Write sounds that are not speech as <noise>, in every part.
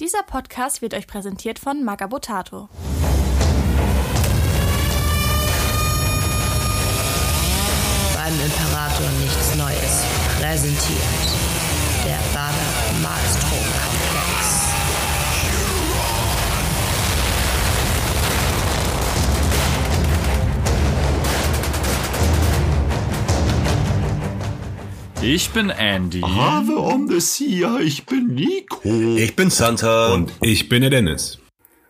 Dieser Podcast wird euch präsentiert von Magabotato. Beim Imperator nichts Neues. Präsentiert der Bader Malstrom Komplex. Ich bin Andy. Ave Omdesia, ich bin Nico. Ich bin Santa. Und ich bin der Dennis.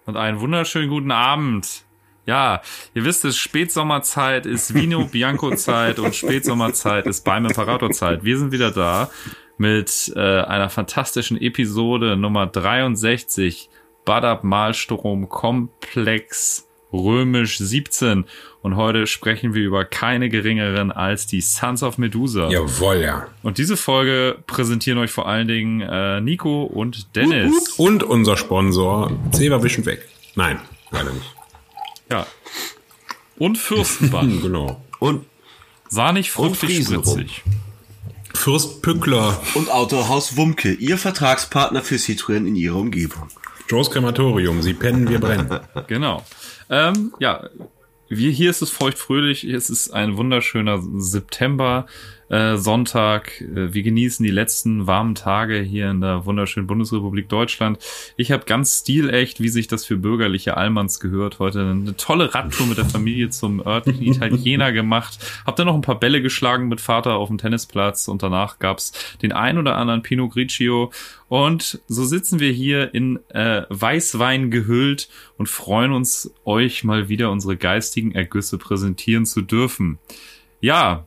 Und einen wunderschönen guten Abend. Ja, ihr wisst es, Spätsommerzeit ist Vino <laughs> Bianco Zeit und Spätsommerzeit ist beim Imperator Zeit. Wir sind wieder da mit äh, einer fantastischen Episode Nummer 63 Badab Malstrom Komplex Römisch 17 und heute sprechen wir über keine geringeren als die Sons of Medusa. Jawohl, ja. Und diese Folge präsentieren euch vor allen Dingen äh, Nico und Dennis. Und unser Sponsor Zewa wischen weg. Nein, leider nicht. Ja. Und Fürstenbach. <laughs> genau. Und, Sahnig, fruchtig, Friesenrum. spritzig. Fürst Pückler, Und Autohaus Wumke, Ihr Vertragspartner für Citroën in Ihrer Umgebung. Joes Krematorium. Sie pennen, wir brennen. Genau. Ähm, ja, wir, hier ist es feuchtfröhlich. Es ist ein wunderschöner September. Äh, Sonntag. Äh, Wir genießen die letzten warmen Tage hier in der wunderschönen Bundesrepublik Deutschland. Ich habe ganz stilecht, wie sich das für bürgerliche Allmanns gehört, heute eine tolle Radtour mit der Familie zum örtlichen <laughs> Italiener gemacht. Hab dann noch ein paar Bälle geschlagen mit Vater auf dem Tennisplatz und danach gab's den ein oder anderen Pinot Grigio. Und so sitzen wir hier in äh, Weißwein gehüllt und freuen uns, euch mal wieder unsere geistigen Ergüsse präsentieren zu dürfen. Ja,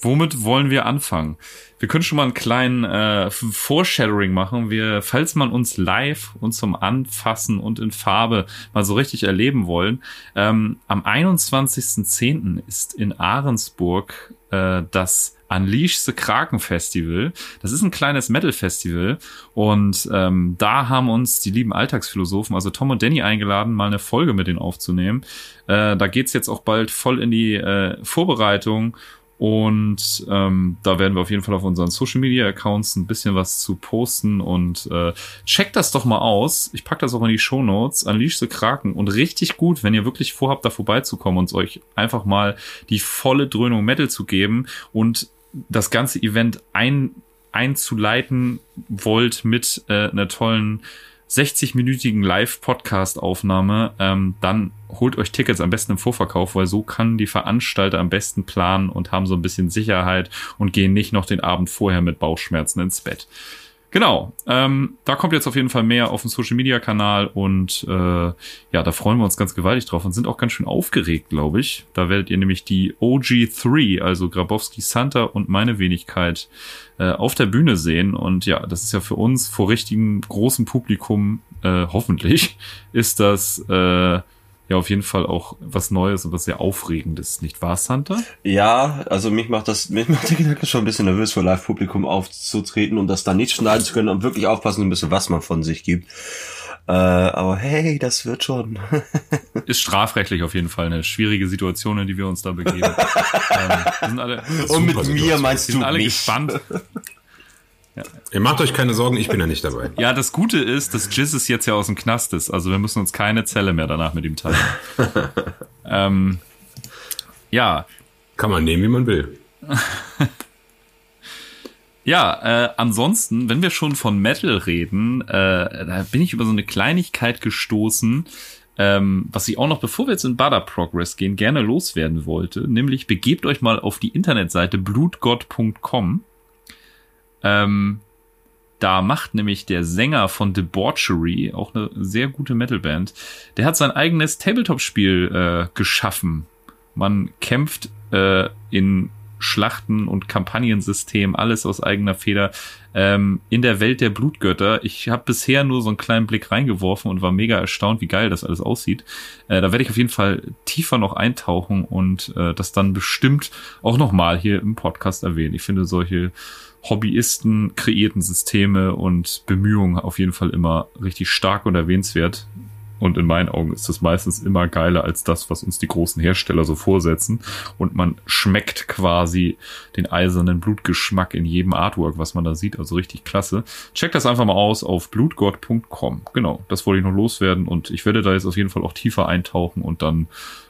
womit wollen wir anfangen? Wir können schon mal einen kleinen äh, Foreshadowing machen. Wir, falls man uns live und zum Anfassen und in Farbe mal so richtig erleben wollen, ähm, am 21.10. ist in Ahrensburg äh, das Unleash the Kraken Festival. Das ist ein kleines Metal-Festival und ähm, da haben uns die lieben Alltagsphilosophen, also Tom und Danny, eingeladen, mal eine Folge mit denen aufzunehmen. Äh, da geht's jetzt auch bald voll in die äh, Vorbereitung und ähm, da werden wir auf jeden Fall auf unseren Social Media Accounts ein bisschen was zu posten und äh, checkt das doch mal aus. Ich pack das auch in die Show Notes. Unleash the Kraken und richtig gut, wenn ihr wirklich vorhabt, da vorbeizukommen und euch einfach mal die volle Dröhnung Metal zu geben und das ganze Event ein, einzuleiten wollt mit äh, einer tollen 60-minütigen Live-Podcast-Aufnahme, ähm, dann holt euch Tickets am besten im Vorverkauf, weil so kann die Veranstalter am besten planen und haben so ein bisschen Sicherheit und gehen nicht noch den Abend vorher mit Bauchschmerzen ins Bett. Genau, ähm, da kommt jetzt auf jeden Fall mehr auf dem Social Media Kanal und äh, ja, da freuen wir uns ganz gewaltig drauf und sind auch ganz schön aufgeregt, glaube ich. Da werdet ihr nämlich die OG3, also Grabowski Santa und meine Wenigkeit, äh, auf der Bühne sehen. Und ja, das ist ja für uns vor richtigem großem Publikum, äh, hoffentlich, <laughs> ist das äh, ja auf jeden Fall auch was Neues und was sehr Aufregendes, nicht wahr, Santa? Ja, also mich macht das, mich macht der Gedanke schon ein bisschen nervös, vor Live-Publikum aufzutreten und das dann nicht schneiden zu können und wirklich aufpassen zu müssen, was man von sich gibt. Äh, aber hey, das wird schon. <laughs> Ist strafrechtlich auf jeden Fall eine schwierige Situation, in die wir uns da begeben. <laughs> ähm, sind alle, und mit mir meinst wir du sind alle mich. gespannt. Ihr macht euch keine Sorgen, ich bin ja nicht dabei. <laughs> Ja, das Gute ist, dass Jizz ist jetzt ja aus dem Knast ist. Also wir müssen uns keine Zelle mehr danach mit ihm teilen. <laughs> ähm, ja, Kann man nehmen, wie man will. <laughs> Ja, äh, ansonsten, wenn wir schon von Metal reden, äh, da bin ich über so eine Kleinigkeit gestoßen, ähm, was ich auch noch, bevor wir jetzt in Butter Progress gehen, gerne loswerden wollte. Nämlich begebt euch mal auf die Internetseite blutgott.com. Ähm, da macht nämlich der Sänger von Debauchery, auch eine sehr gute Metalband, der hat sein eigenes Tabletop-Spiel äh, geschaffen. Man kämpft äh, in Schlachten und Kampagnensystem, alles aus eigener Feder, ähm, in der Welt der Blutgötter. Ich habe bisher nur so einen kleinen Blick reingeworfen und war mega erstaunt, wie geil das alles aussieht. Äh, da werde ich auf jeden Fall tiefer noch eintauchen und äh, das dann bestimmt auch nochmal hier im Podcast erwähnen. Ich finde solche Hobbyisten kreierten Systeme und Bemühungen auf jeden Fall immer richtig stark und erwähnenswert. Und in meinen Augen ist das meistens immer geiler als das, was uns die großen Hersteller so vorsetzen. Und man schmeckt quasi den eisernen Blutgeschmack in jedem Artwork, was man da sieht. Also richtig klasse. Checkt das einfach mal aus auf blutgott.com. Genau, das wollte ich noch loswerden. Und ich werde da jetzt auf jeden Fall auch tiefer eintauchen und dann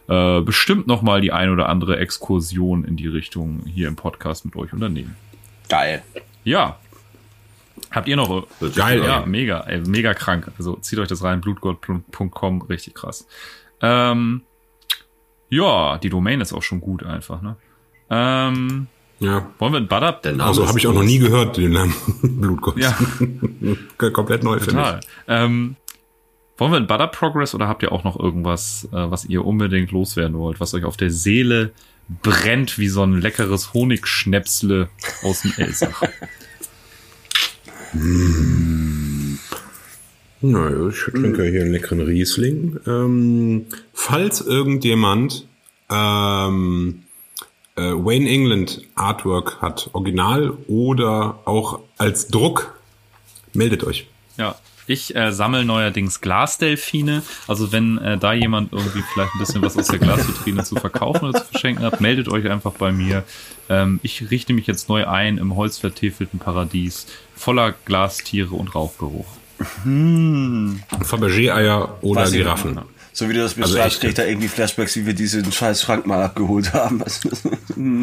äh, bestimmt noch mal die ein oder andere Exkursion in die Richtung hier im Podcast mit euch unternehmen. Geil. Ja. Habt ihr noch? Geil, Ja, ey. mega, ey, mega krank. Also zieht euch das rein, blutgott.com, richtig krass. Ähm, ja, die Domain ist auch schon gut einfach, ne? Ähm, Ja. wollen wir in Butter? Also habe ich auch noch nie gehört, den Namen <laughs> Blutgott. Ja, <laughs> Komplett neu für mich. total. Ähm, wollen wir in Butter Progress oder habt ihr auch noch irgendwas, äh, was ihr unbedingt loswerden wollt, was euch auf der Seele brennt wie so ein leckeres Honigschnäpsle aus dem Elsach? <laughs> Naja, ich trinke hier einen leckeren Riesling. Ähm, falls irgendjemand ähm, äh, Wayne England Artwork hat, original oder auch als Druck, meldet euch. Ja, ich äh, sammle neuerdings Glasdelfine. Also wenn äh, da jemand irgendwie vielleicht ein bisschen was aus der Glasvitrine zu verkaufen oder zu verschenken hat, meldet euch einfach bei mir. Ähm, ich richte mich jetzt neu ein im holzvertäfelten Paradies voller Glastiere und Rauchgeruch. Fabergé-Eier oder Weiß Giraffen. So wie du das Also beschreibst, echt. krieg ich da irgendwie Flashbacks, wie wir diesen scheiß Schrank mal abgeholt haben.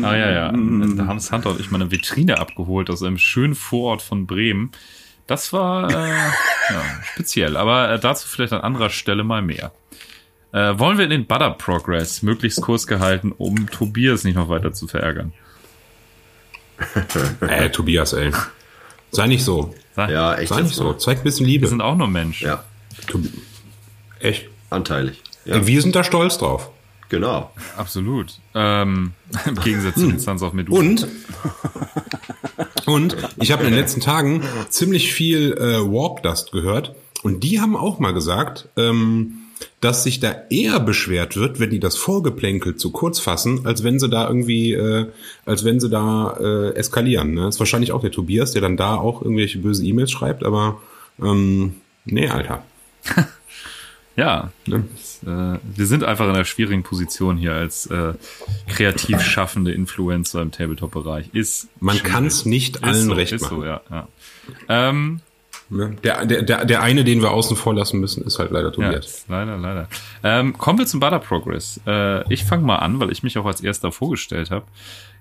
Ah ja, ja. Da haben Santa und ich mal eine Vitrine abgeholt aus einem schönen Vorort von Bremen. Das war äh, <laughs> ja, speziell, aber äh, dazu vielleicht an anderer Stelle mal mehr. Äh, wollen wir in den Butter Progress möglichst kurz gehalten, um Tobias nicht noch weiter zu verärgern? <laughs> Äh, Tobias, ey. Sei nicht so. Sag, ja, echt. Sei nicht so. Zeig ein bisschen Liebe. Wir sind auch nur Menschen. Ja, Tobi- Echt. anteilig. Ja, Wir sind da stolz drauf. genau. Absolut. Ähm, <laughs> Im Gegensatz zu den Sons of Medusa. Und und ich habe in den letzten Tagen ziemlich viel äh, Warp Dust gehört und die haben auch mal gesagt, ähm, dass sich da eher beschwert wird, wenn die das Vorgeplänkel zu kurz fassen, als wenn sie da irgendwie, äh, als wenn sie da äh, eskalieren. Ne? ist wahrscheinlich auch der Tobias, der dann da auch irgendwelche böse E-Mails schreibt, aber ähm, nee, Alter. <laughs> Ja, das, äh, wir sind einfach in einer schwierigen Position hier als äh, kreativ schaffende Influencer im Tabletop-Bereich. Ist Man schwierig. kann's nicht Ist allen so, recht ist machen. So, ja, ja. Ähm, Ne? Der, der, der, der eine, den wir außen vor lassen müssen, ist halt leider Ja, Tobias. leider, leider. Ähm, kommen wir zum Butter Progress. Äh, ich fange mal an, weil ich mich auch als erster vorgestellt habe.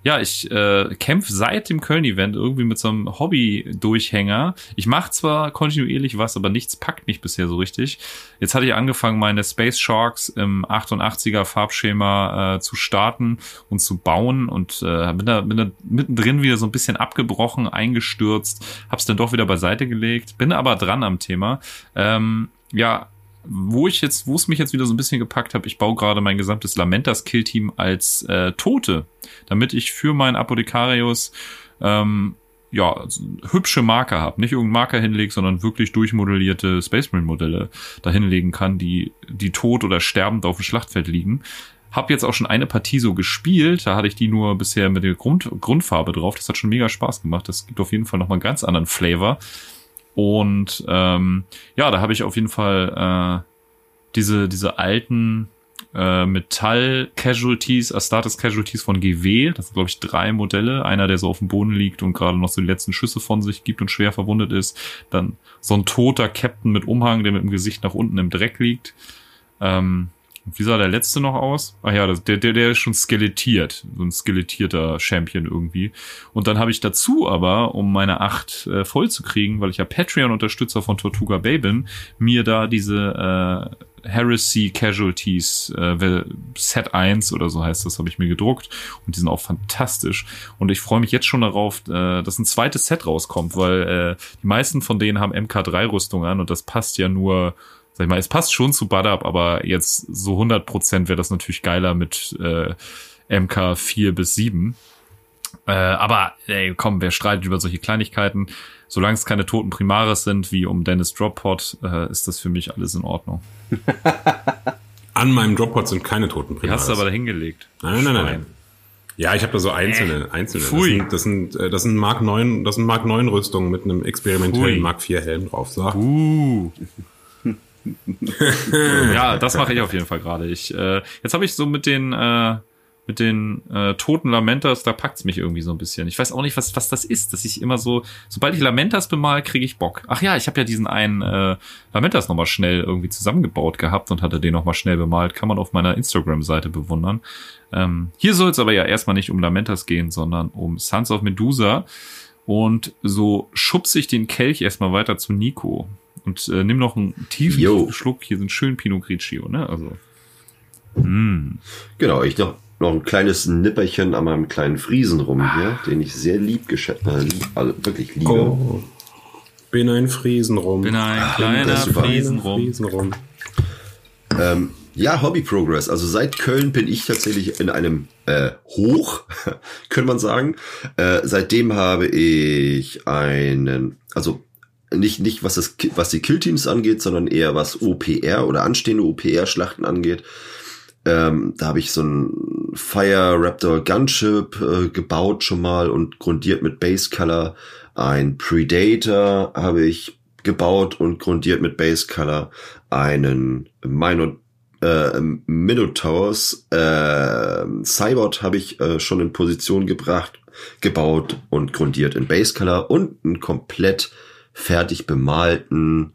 Ja, ich äh, kämpfe seit dem Köln-Event irgendwie mit so einem Hobby-Durchhänger. Ich mache zwar kontinuierlich was, aber nichts packt mich bisher so richtig. Jetzt hatte ich angefangen, meine Space Sharks im 88er Farbschema äh, zu starten und zu bauen und äh, bin, da, bin da mittendrin wieder so ein bisschen abgebrochen, eingestürzt, hab's dann doch wieder beiseite gelegt, bin aber dran am Thema. Ähm, ja, wo ich jetzt, wo es mich jetzt wieder so ein bisschen gepackt habe, ich baue gerade mein gesamtes Lamentas Killteam als äh, Tote, damit ich für meinen Apothekarius ähm, ja, hübsche Marker habe. Nicht irgendeinen Marker hinlege, sondern wirklich durchmodellierte Space Marine Modelle da hinlegen kann, die, die tot oder sterbend auf dem Schlachtfeld liegen. Hab jetzt auch schon eine Partie so gespielt, da hatte ich die nur bisher mit der Grund, Grundfarbe drauf. Das hat schon mega Spaß gemacht. Das gibt auf jeden Fall nochmal einen ganz anderen Flavor. Und ähm, ja, da habe ich auf jeden Fall äh, diese, diese alten äh, Metall-Casualties, Astartes-Casualties von GW. Das sind, glaube ich, drei Modelle. Einer, der so auf dem Boden liegt und gerade noch so die letzten Schüsse von sich gibt und schwer verwundet ist. Dann so ein toter Captain mit Umhang, der mit dem Gesicht nach unten im Dreck liegt. Ähm, wie sah der letzte noch aus? Ach ja, der, der, der ist schon skelettiert. So ein skelettierter Champion irgendwie. Und dann habe ich dazu aber, um meine acht äh, voll zu kriegen, weil ich ja Patreon-Unterstützer von Tortuga Bay bin, mir da diese äh, Heresy Casualties äh, Set 1 oder so heißt das, habe ich mir gedruckt. Und die sind auch fantastisch. Und ich freue mich jetzt schon darauf, äh, dass ein zweites Set rauskommt, weil äh, die meisten von denen haben MK3-Rüstung an und das passt ja nur sag ich mal, es passt schon zu Badab, aber jetzt so 100% wäre das natürlich geiler mit äh, MK 4 bis 7. Äh, aber ey, komm, wer streitet über solche Kleinigkeiten? Solange es keine toten Primaris sind, wie um Dennis Droppot, äh, ist das für mich alles in Ordnung. <laughs> An meinem Dropbot sind keine toten Die Primaris. hast du aber da hingelegt. Nein, nein, nein, nein. Ja, ich habe da so einzelne, einzelne. Pfui. Das sind, das sind, äh, das sind Mark 9, das sind Mark 9 Rüstungen mit einem experimentellen Pfui. Mark 4 Helm drauf. So. Uh. <laughs> ja, das mache ich auf jeden Fall gerade. Ich, äh, jetzt habe ich so mit den äh, mit den äh, toten Lamentas, da packt's mich irgendwie so ein bisschen. Ich weiß auch nicht, was was das ist, dass ich immer so, sobald ich Lamentas bemal, kriege ich Bock. Ach ja, ich habe ja diesen einen äh, Lamentas nochmal schnell irgendwie zusammengebaut gehabt und hatte den nochmal schnell bemalt. Kann man auf meiner Instagram-Seite bewundern. Ähm, hier soll es aber ja erstmal nicht um Lamentas gehen, sondern um Sons of Medusa. Und so schubse ich den Kelch erstmal weiter zu Nico. Und äh, nimm noch einen tiefen Yo. Schluck. Hier sind schön Pinot Grigio, ne? Also. Mm. Genau, ich noch, noch ein kleines Nipperchen an meinem kleinen Friesen rum hier, den ich sehr lieb geschätzt, äh, lieb, also wirklich liebe. Oh. Bin ein Friesen rum. Bin ein kleiner ist super. Friesen rum. Friesen rum. Ähm, ja, Hobby Progress. Also seit Köln bin ich tatsächlich in einem äh, Hoch, <laughs> könnte man sagen. Äh, seitdem habe ich einen, also nicht nicht was das was die Killteams angeht, sondern eher was OPR oder anstehende OPR-Schlachten angeht. Ähm, da habe ich so ein Fire Raptor Gunship äh, gebaut schon mal und grundiert mit Base Color. Ein Predator habe ich gebaut und grundiert mit Base Color. Einen Minor äh, Minotaurs äh, Cybot habe ich äh, schon in Position gebracht, gebaut und grundiert in Base Color und einen komplett fertig bemalten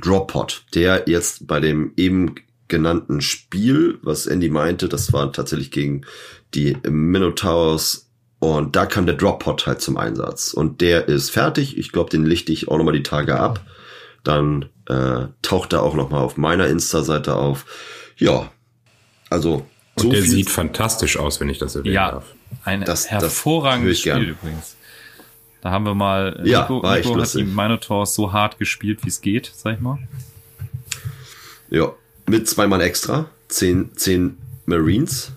Droppod, der jetzt bei dem eben genannten Spiel, was Andy meinte, das war tatsächlich gegen die Minotaurs und da kam der Droppod halt zum Einsatz und der ist fertig. Ich glaube, den lichte ich auch nochmal die Tage ab. Dann äh, taucht er auch nochmal auf meiner Insta-Seite auf. Ja, also Und der sieht fantastisch aus, wenn ich das erwähnen Ja, darf. ein Das- das hervorragendes ich Spiel gern. übrigens. Da haben wir mal, äh, Ja, Nico, war echt Nico hat die lustig. Minotaurs so hart gespielt, wie es geht, sag ich mal. Ja, mit zwei Mann extra. Zehn, zehn Marines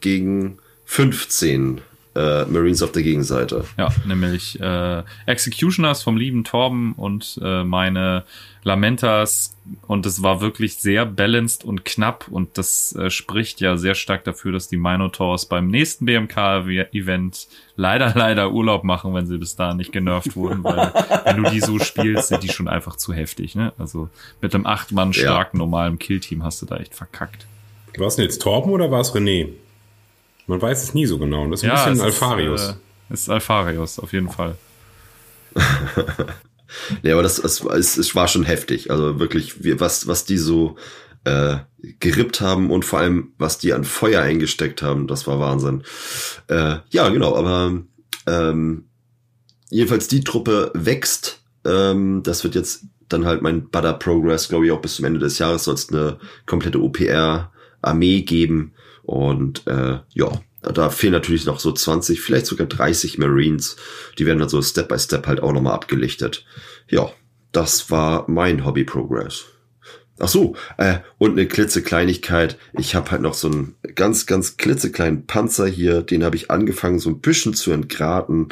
gegen 15 äh, Marines auf der Gegenseite. Ja, nämlich äh, Executioners vom lieben Torben und äh, meine Lamentas und es war wirklich sehr balanced und knapp und das äh, spricht ja sehr stark dafür, dass die Minotaurs beim nächsten BMK-Event leider, <laughs> leider Urlaub machen, wenn sie bis dahin nicht genervt wurden, weil wenn du die so spielst, sind die schon einfach zu heftig, ne? Also mit einem acht Mann starken normalen Killteam hast du da echt verkackt. War es denn jetzt Torben oder war es René? Man weiß es nie so genau. Das ist ein bisschen es Alfarius. Ist, äh, ist Alfarius, auf jeden Fall. <laughs> Nee, aber das, das es, es war schon heftig. Also wirklich, was, was die so äh, gerippt haben und vor allem, was die an Feuer eingesteckt haben, das war Wahnsinn. Äh, ja, genau, aber ähm, jedenfalls die Truppe wächst. Ähm, das wird jetzt dann halt mein Butter Progress, glaube ich, auch bis zum Ende des Jahres soll es eine komplette OPR-Armee geben. Und äh, ja, da fehlen natürlich noch so 20, vielleicht sogar 30 Marines. Die werden dann so Step by Step halt auch nochmal abgelichtet. Ja, das war mein Hobby Progress. Ach so, äh, und eine klitzekleinigkeit. Ich habe halt noch so einen ganz, ganz klitzekleinen Panzer hier. Den habe ich angefangen so ein bisschen zu entgraten.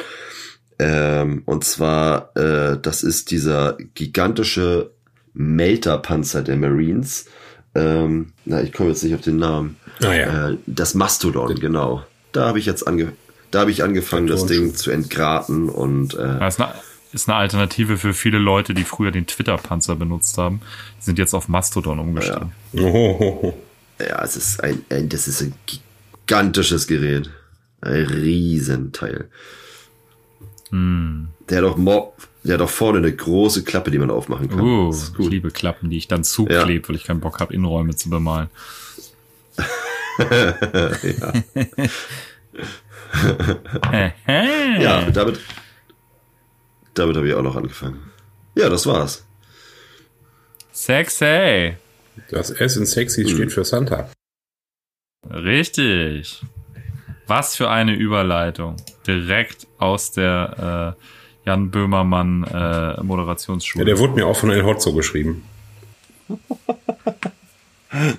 Ähm, und zwar, äh, das ist dieser gigantische Melterpanzer der Marines. Ähm, na, ich komme jetzt nicht auf den Namen. Ah ja. Äh, das Mastodon, genau. Da habe ich jetzt ange da habe ich angefangen, das. Ding zu entgraten und äh, Das ist eine, ist eine Alternative für viele Leute, die früher den Twitter-Panzer benutzt haben. Die sind jetzt auf Mastodon umgestiegen. Ohohoho. ja, es ist ein, ein das ist ein gigantisches Gerät, ein Riesenteil. Der hat doch mo der hat doch vorne eine große Klappe, die man aufmachen kann. Uh, Das ist ich liebe Klappen, die ich dann zuklebe, weil ich keinen Bock habe, Innenräume zu bemalen. <laughs> ja. Ja, damit damit habe ich auch noch angefangen. Ja, das war's. Sexy. Das S in sexy steht für Santa. Richtig. Was für eine Überleitung. Direkt aus der äh, Jan Böhmermann äh, Moderationsschule. Ja, der wurde mir auch von El Hotzo geschrieben. <laughs>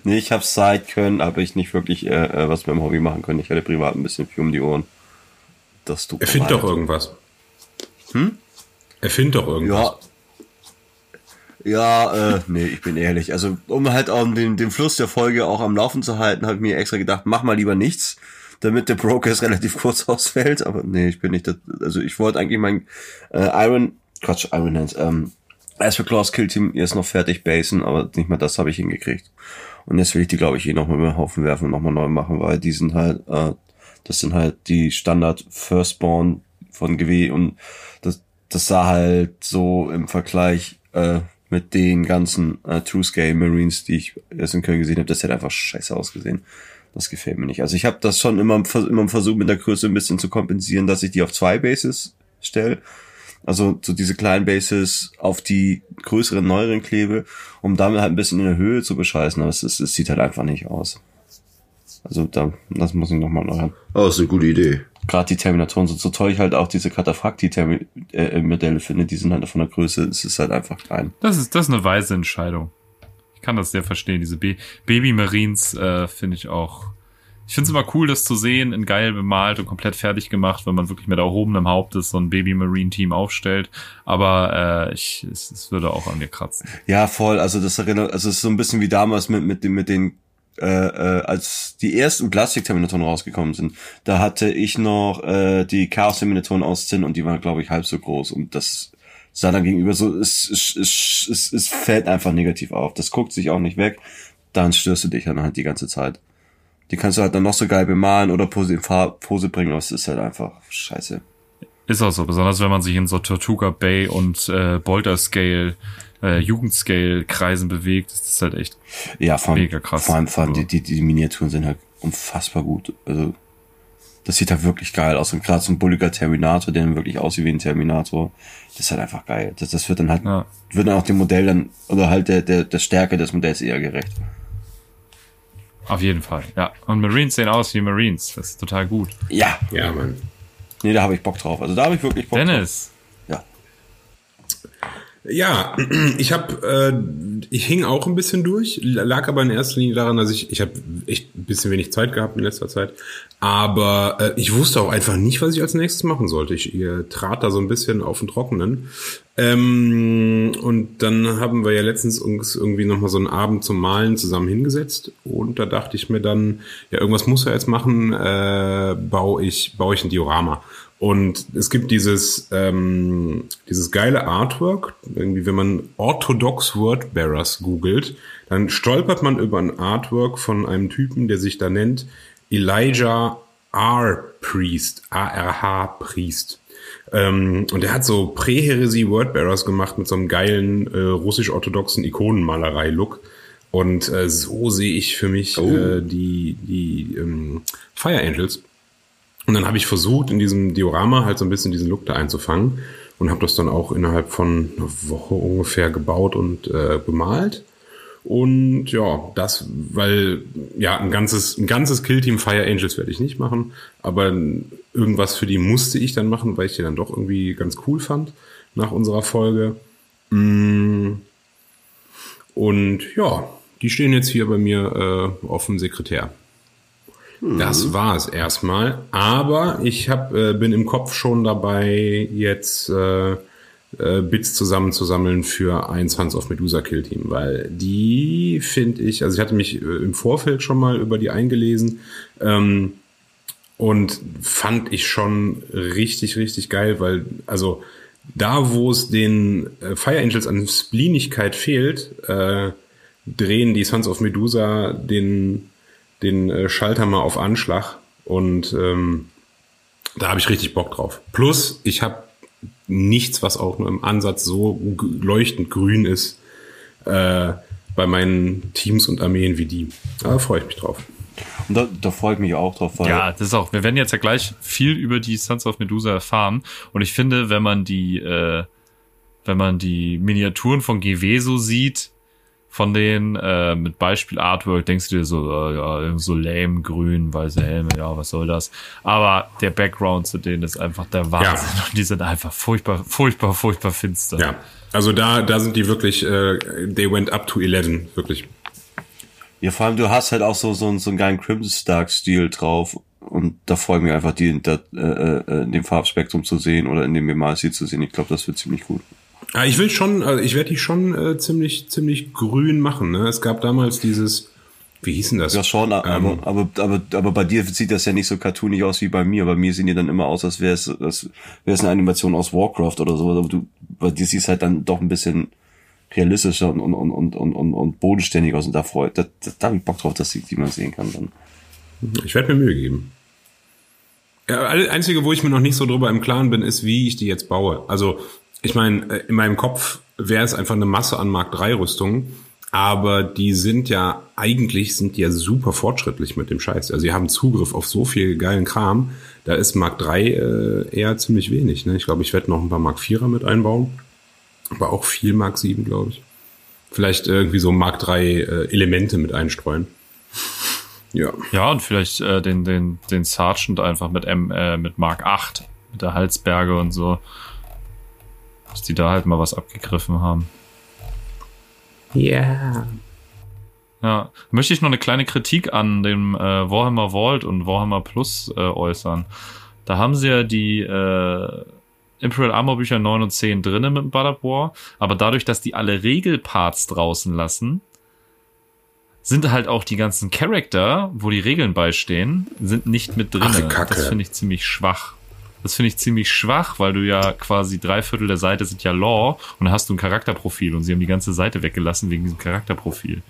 Nee, ich habe seit können, aber ich nicht wirklich äh, äh, was mit dem Hobby machen können. Ich hatte privat ein bisschen viel um die Ohren. Das tut Erfind doch irgendwas. Hm? Erfind doch irgendwas. Ja. Ja, äh, nee, ich bin ehrlich. Also, um halt auch den, den Fluss der Folge auch am Laufen zu halten, habe ich mir extra gedacht, mach mal lieber nichts, damit der Progress relativ kurz <laughs> ausfällt. Aber nee, ich bin nicht, das, also ich wollte eigentlich mein äh, Iron, Quatsch, Iron Hands, ähm, Erst für Claws Kill Team erst noch fertig basen, aber nicht mal das habe ich hingekriegt. Und jetzt will ich die, glaube ich, eh nochmal über den Haufen werfen und nochmal neu machen, weil die sind halt, äh, das sind halt die Standard Firstborn von GW und das, das sah halt so im Vergleich äh, mit den ganzen äh, True Scale Marines, die ich erst in Köln gesehen habe, das hätte einfach scheiße ausgesehen. Das gefällt mir nicht. Also ich habe das schon immer, immer versucht, mit der Größe ein bisschen zu kompensieren, dass ich die auf zwei Bases stelle. Also so diese kleinen Bases auf die größeren, neueren klebe, um damit halt ein bisschen in der Höhe zu bescheißen. Aber es, ist, es sieht halt einfach nicht aus. Also da, das muss ich nochmal noch haben. Oh, ist eine gute Idee. Gerade die Terminatoren, so, so toll ich halt auch diese Kataphracti-Modelle finde, die sind halt von der Größe, es ist halt einfach klein. Das ist, das ist eine weise Entscheidung. Ich kann das sehr verstehen. Diese Ba- Baby Marines äh, finde ich auch. Ich finde es immer cool, das zu sehen, in geil bemalt und komplett fertig gemacht, wenn man wirklich mit erhobenem Hauptes so ein Baby Marine Team aufstellt. Aber äh, ich, es, es würde auch an mir kratzen. Ja, voll. Also das erinnert, also es ist so ein bisschen wie damals mit mit den mit den äh, äh, als die ersten Plastik-Terminatoren rausgekommen sind. Da hatte ich noch äh, die Chaos-Terminatoren aus Zinn und die waren glaube ich halb so groß und das sah dann gegenüber so es es, es, es es fällt einfach negativ auf. Das guckt sich auch nicht weg. Dann störst du dich dann halt die ganze Zeit. Die kannst du halt dann noch so geil bemalen oder Pose in Farb, Pose bringen, aber es ist halt einfach scheiße. Ist auch so, besonders wenn man sich in so Tortuga Bay und äh, Boulder Scale, äh, Jugendscale Kreisen bewegt, ist das halt echt Ja, vor allem, Mega krass. vor allem, vor allem Also- die, die, die Miniaturen sind halt unfassbar gut. Also, das sieht halt wirklich geil aus. Und gerade so ein bulliger Terminator, der dann wirklich aussieht wie ein Terminator, das ist halt einfach geil. Das, das wird dann halt, Ja. wird dann auch dem Modell dann, oder halt der, der, der Stärke des Modells eher gerecht. Auf jeden Fall. Ja. Und Marines sehen aus wie Marines. Das ist total gut. Ja, Ja, Mann. nee, da habe ich Bock drauf. Also da habe ich wirklich Bock Dennis, drauf. Ja. Ja, <clears throat> ich habe, äh, ich hing auch ein bisschen durch, lag aber in erster Linie daran, dass ich, ich habe echt ein bisschen wenig Zeit gehabt in letzter Zeit, aber äh, ich wusste auch einfach nicht, was ich als nächstes machen sollte. Ich äh, trat da so ein bisschen auf den Trockenen. Ähm, und dann haben wir ja letztens uns irgendwie nochmal so einen Abend zum Malen zusammen hingesetzt und da dachte ich mir dann, ja, irgendwas muss er jetzt machen, äh, baue ich, baue ich ein Diorama. Und es gibt dieses, ähm, dieses geile Artwork, irgendwie, wenn man Orthodox Wordbearers googelt, dann stolpert man über ein Artwork von einem Typen, der sich da nennt Elijah R. Priest, A-R-H Priest. Ähm, und er hat so Präheresie Wordbearers gemacht mit so einem geilen äh, russisch-orthodoxen Ikonenmalerei-Look. Und äh, so sehe ich für mich äh, die, die ähm, Fire Angels. Und dann habe ich versucht, in diesem Diorama halt so ein bisschen diesen Look da einzufangen und habe das dann auch innerhalb von einer Woche ungefähr gebaut und äh, bemalt. Und ja, das, weil ja ein ganzes ein ganzes Killteam Fire Angels werde ich nicht machen, aber irgendwas für die musste ich dann machen, weil ich die dann doch irgendwie ganz cool fand nach unserer Folge. Mm. Und ja, die stehen jetzt hier bei mir äh, auf dem Sekretär. Das war es erstmal. Aber ich hab, äh, bin im Kopf schon dabei, jetzt äh, äh, Bits zusammenzusammeln für ein Sons of Medusa Kill Team, weil die finde ich, also ich hatte mich äh, im Vorfeld schon mal über die eingelesen ähm, und fand ich schon richtig, richtig geil, weil, also da, wo es den äh, Fire Angels an Spleenigkeit fehlt, äh, drehen die Sons of Medusa den den äh, Schalter mal auf Anschlag und ähm, da habe ich richtig Bock drauf. Plus, ich habe nichts, was auch nur im Ansatz so leuchtend grün ist äh, bei meinen Teams und Armeen wie die. Da freue ich mich drauf. Und da, da freue ich mich auch drauf, weil Ja, das ist auch. Wir werden jetzt ja gleich viel über die Sons of Medusa erfahren. Und ich finde, wenn man die, äh, wenn man die Miniaturen von GW so sieht, von denen äh, mit Beispiel Artwork, denkst du dir so, äh, ja, so lame, grün, weiße Helme, ja, was soll das? Aber der Background zu denen ist einfach der Wahnsinn. Und die sind einfach furchtbar, furchtbar, furchtbar finster. Ja, also da, da sind die wirklich, äh, they went up to 11, wirklich. Ja, vor allem du hast halt auch so, so, einen- so einen geilen Crimson Stark Stil drauf. Und da freue ich mich einfach, die in, der, äh, äh, in dem Farbspektrum zu sehen oder in dem Email zu sehen. Ich glaube, das wird ziemlich gut. Ah, ich will schon, also ich werde die schon äh, ziemlich, ziemlich grün machen. Ne? Es gab damals dieses, wie hieß denn das? Ja, schon, aber, Ähm, aber, aber, aber bei dir sieht das ja nicht so cartoonig aus wie bei mir. Bei mir sehen die dann immer aus, als wäre es, als wäre es eine Animation aus Warcraft oder so. Aber du, bei dir sieht es halt dann doch ein bisschen realistischer und, und, und, und, und, und bodenständig aus. Und da freut, da, da, da habe ich Bock drauf, dass ich die mal sehen kann dann. Ich werde mir Mühe geben. Ja, einzige, wo ich mir noch nicht so drüber im Klaren bin, ist, wie ich die jetzt baue. Also, ich meine, äh, in meinem Kopf wäre es einfach eine Masse an Mark 3 Rüstungen, aber die sind ja eigentlich sind die ja super fortschrittlich mit dem Scheiß. Also sie haben Zugriff auf so viel geilen Kram. Da ist Mark 3 äh, eher ziemlich wenig. Ne? Ich glaube, ich werde noch ein paar Mark 4er mit einbauen, aber auch viel Mark 7, glaube ich. Vielleicht irgendwie so Mark 3 äh, Elemente mit einstreuen. Ja. Ja, und vielleicht äh, den, den, den Sergeant einfach mit M, äh, mit Mark 8, mit der Halsberge und so. Dass die da halt mal was abgegriffen haben. Ja. Yeah. Ja. Möchte ich noch eine kleine Kritik an dem äh, Warhammer Vault und Warhammer Plus äh, äußern. Da haben sie ja die äh, Imperial Armor Bücher 9 und 10 drinnen mit dem Blood War, aber dadurch, dass die alle Regelparts draußen lassen, sind halt auch die ganzen Charakter, wo die Regeln beistehen, sind nicht mit drin. Das finde ich ziemlich schwach. Das finde ich ziemlich schwach, weil du ja quasi drei Viertel der Seite sind ja Law und dann hast du ein Charakterprofil und sie haben die ganze Seite weggelassen wegen diesem Charakterprofil.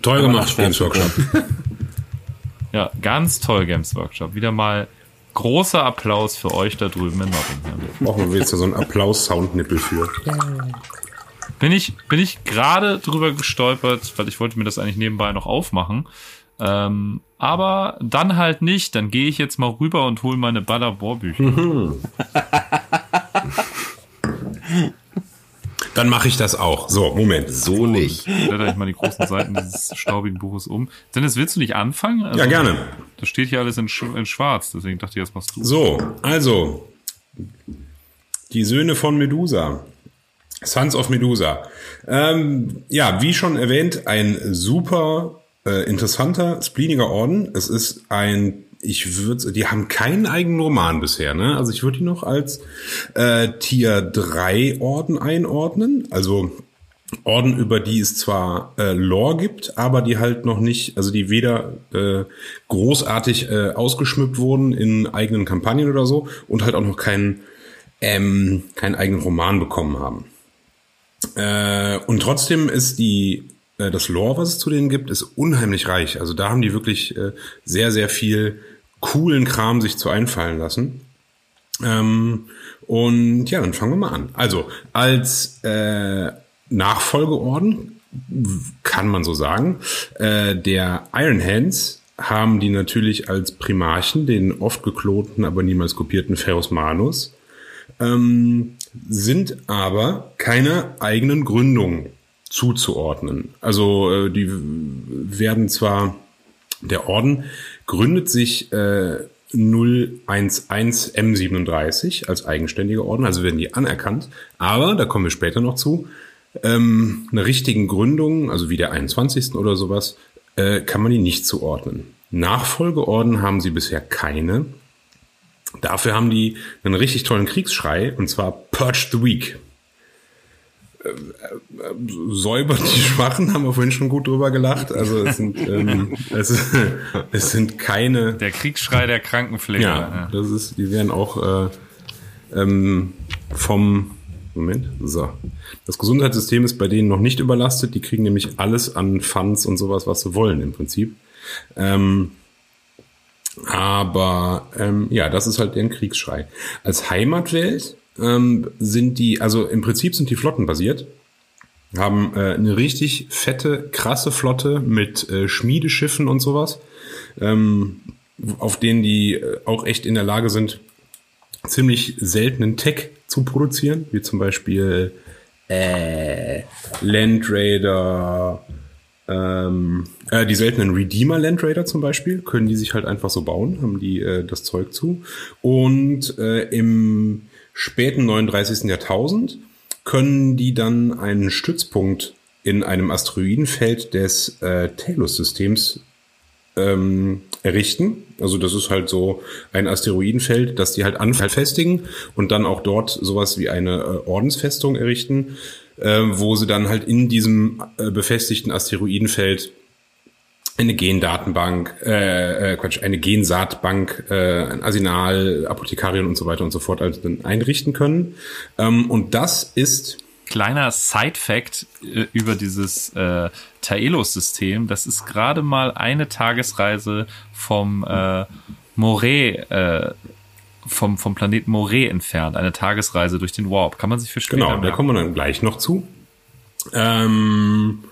Toll gemacht, Games Workshop. <laughs> ja, ganz toll, Games Workshop. Wieder mal großer Applaus für euch da drüben in Nottingham. Machen wir jetzt so einen Applaus-Soundnippel für. Bin ich, bin ich gerade drüber gestolpert, weil ich wollte mir das eigentlich nebenbei noch aufmachen. Ähm, aber dann halt nicht. Dann gehe ich jetzt mal rüber und hole meine Butter War Bücher. <laughs> Dann mache ich das auch. So, Moment. So nicht. Blätter ich mal die großen Seiten dieses staubigen Buches um. Dennis, willst du nicht anfangen? Also, ja, gerne. Das steht hier alles in, in schwarz, deswegen dachte ich, das machst du. So, also. Die Söhne von Medusa. Sons of Medusa. Ähm, ja, wie schon erwähnt, ein super äh, interessanter, spleeniger Orden. Es ist ein, ich würde, die haben keinen eigenen Roman bisher, ne? Also ich würde die noch als äh, Tier 3 Orden einordnen. Also Orden, über die es zwar äh, Lore gibt, aber die halt noch nicht, also die weder äh, großartig äh, ausgeschmückt wurden in eigenen Kampagnen oder so und halt auch noch keinen ähm, keinen eigenen Roman bekommen haben. Äh, und trotzdem ist die äh, das Lore, was es zu denen gibt, ist unheimlich reich. Also da haben die wirklich äh, sehr, sehr viel coolen Kram sich zu einfallen lassen. Ähm, und ja, dann fangen wir mal an. Also als äh, Nachfolgeorden kann man so sagen, äh, der Iron Hands haben die natürlich als Primarchen den oft geklonten, aber niemals kopierten Ferus Manus ähm, sind aber keine eigenen Gründungen zuzuordnen. Also äh, die werden zwar, der Orden gründet sich äh, 011 M37 als eigenständiger Orden, also werden die anerkannt, aber, da kommen wir später noch zu, ähm, eine richtigen Gründung, also wie der 21. oder sowas, äh, kann man die nicht zuordnen. Nachfolgeorden haben sie bisher keine. Dafür haben die einen richtig tollen Kriegsschrei, und zwar Purge the Weak. Säubert die Schwachen, haben wir vorhin schon gut drüber gelacht. Also es sind, ähm, es, es sind keine. Der Kriegsschrei der Krankenpfleger. Ja, das ist, die werden auch äh, ähm, vom Moment, so. Das Gesundheitssystem ist bei denen noch nicht überlastet. Die kriegen nämlich alles an Funds und sowas, was sie wollen im Prinzip. Ähm, aber ähm, ja, das ist halt deren Kriegsschrei. Als Heimatwelt ähm, sind die, also im Prinzip sind die Flotten basiert, haben äh, eine richtig fette, krasse Flotte mit äh, Schmiedeschiffen und sowas, ähm, auf denen die äh, auch echt in der Lage sind, ziemlich seltenen Tech zu produzieren, wie zum Beispiel äh, Land Raider, ähm, äh, die seltenen Redeemer Land Raider zum Beispiel, können die sich halt einfach so bauen, haben die äh, das Zeug zu. Und äh, im späten 39. Jahrtausend können die dann einen Stützpunkt in einem Asteroidenfeld des äh, Talos-Systems ähm, errichten. Also das ist halt so ein Asteroidenfeld, das die halt anfestigen und dann auch dort sowas wie eine äh, Ordensfestung errichten, äh, wo sie dann halt in diesem äh, befestigten Asteroidenfeld eine Gendatenbank, äh, äh, Quatsch, eine Gensaatbank, äh, ein Arsenal, Apothekarien und so weiter und so fort also dann einrichten können. Ähm, und das ist kleiner Side-Fact äh, über dieses äh, Taelos-System. Das ist gerade mal eine Tagesreise vom äh, Moray, äh, vom, vom Planeten Moray entfernt. Eine Tagesreise durch den Warp. Kann man sich für später Genau, da merken. kommen wir dann gleich noch zu. Ähm,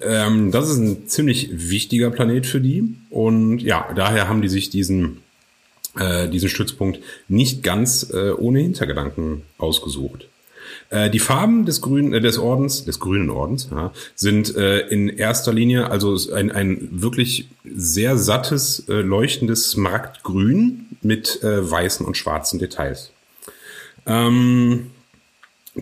ähm, das ist ein ziemlich wichtiger Planet für die. Und ja, daher haben die sich diesen, äh, diesen Stützpunkt nicht ganz äh, ohne Hintergedanken ausgesucht. Äh, die Farben des grünen, äh, des Ordens, des grünen Ordens, ja, sind äh, in erster Linie also ein, ein wirklich sehr sattes, äh, leuchtendes Smaragdgrün mit äh, weißen und schwarzen Details. Ähm,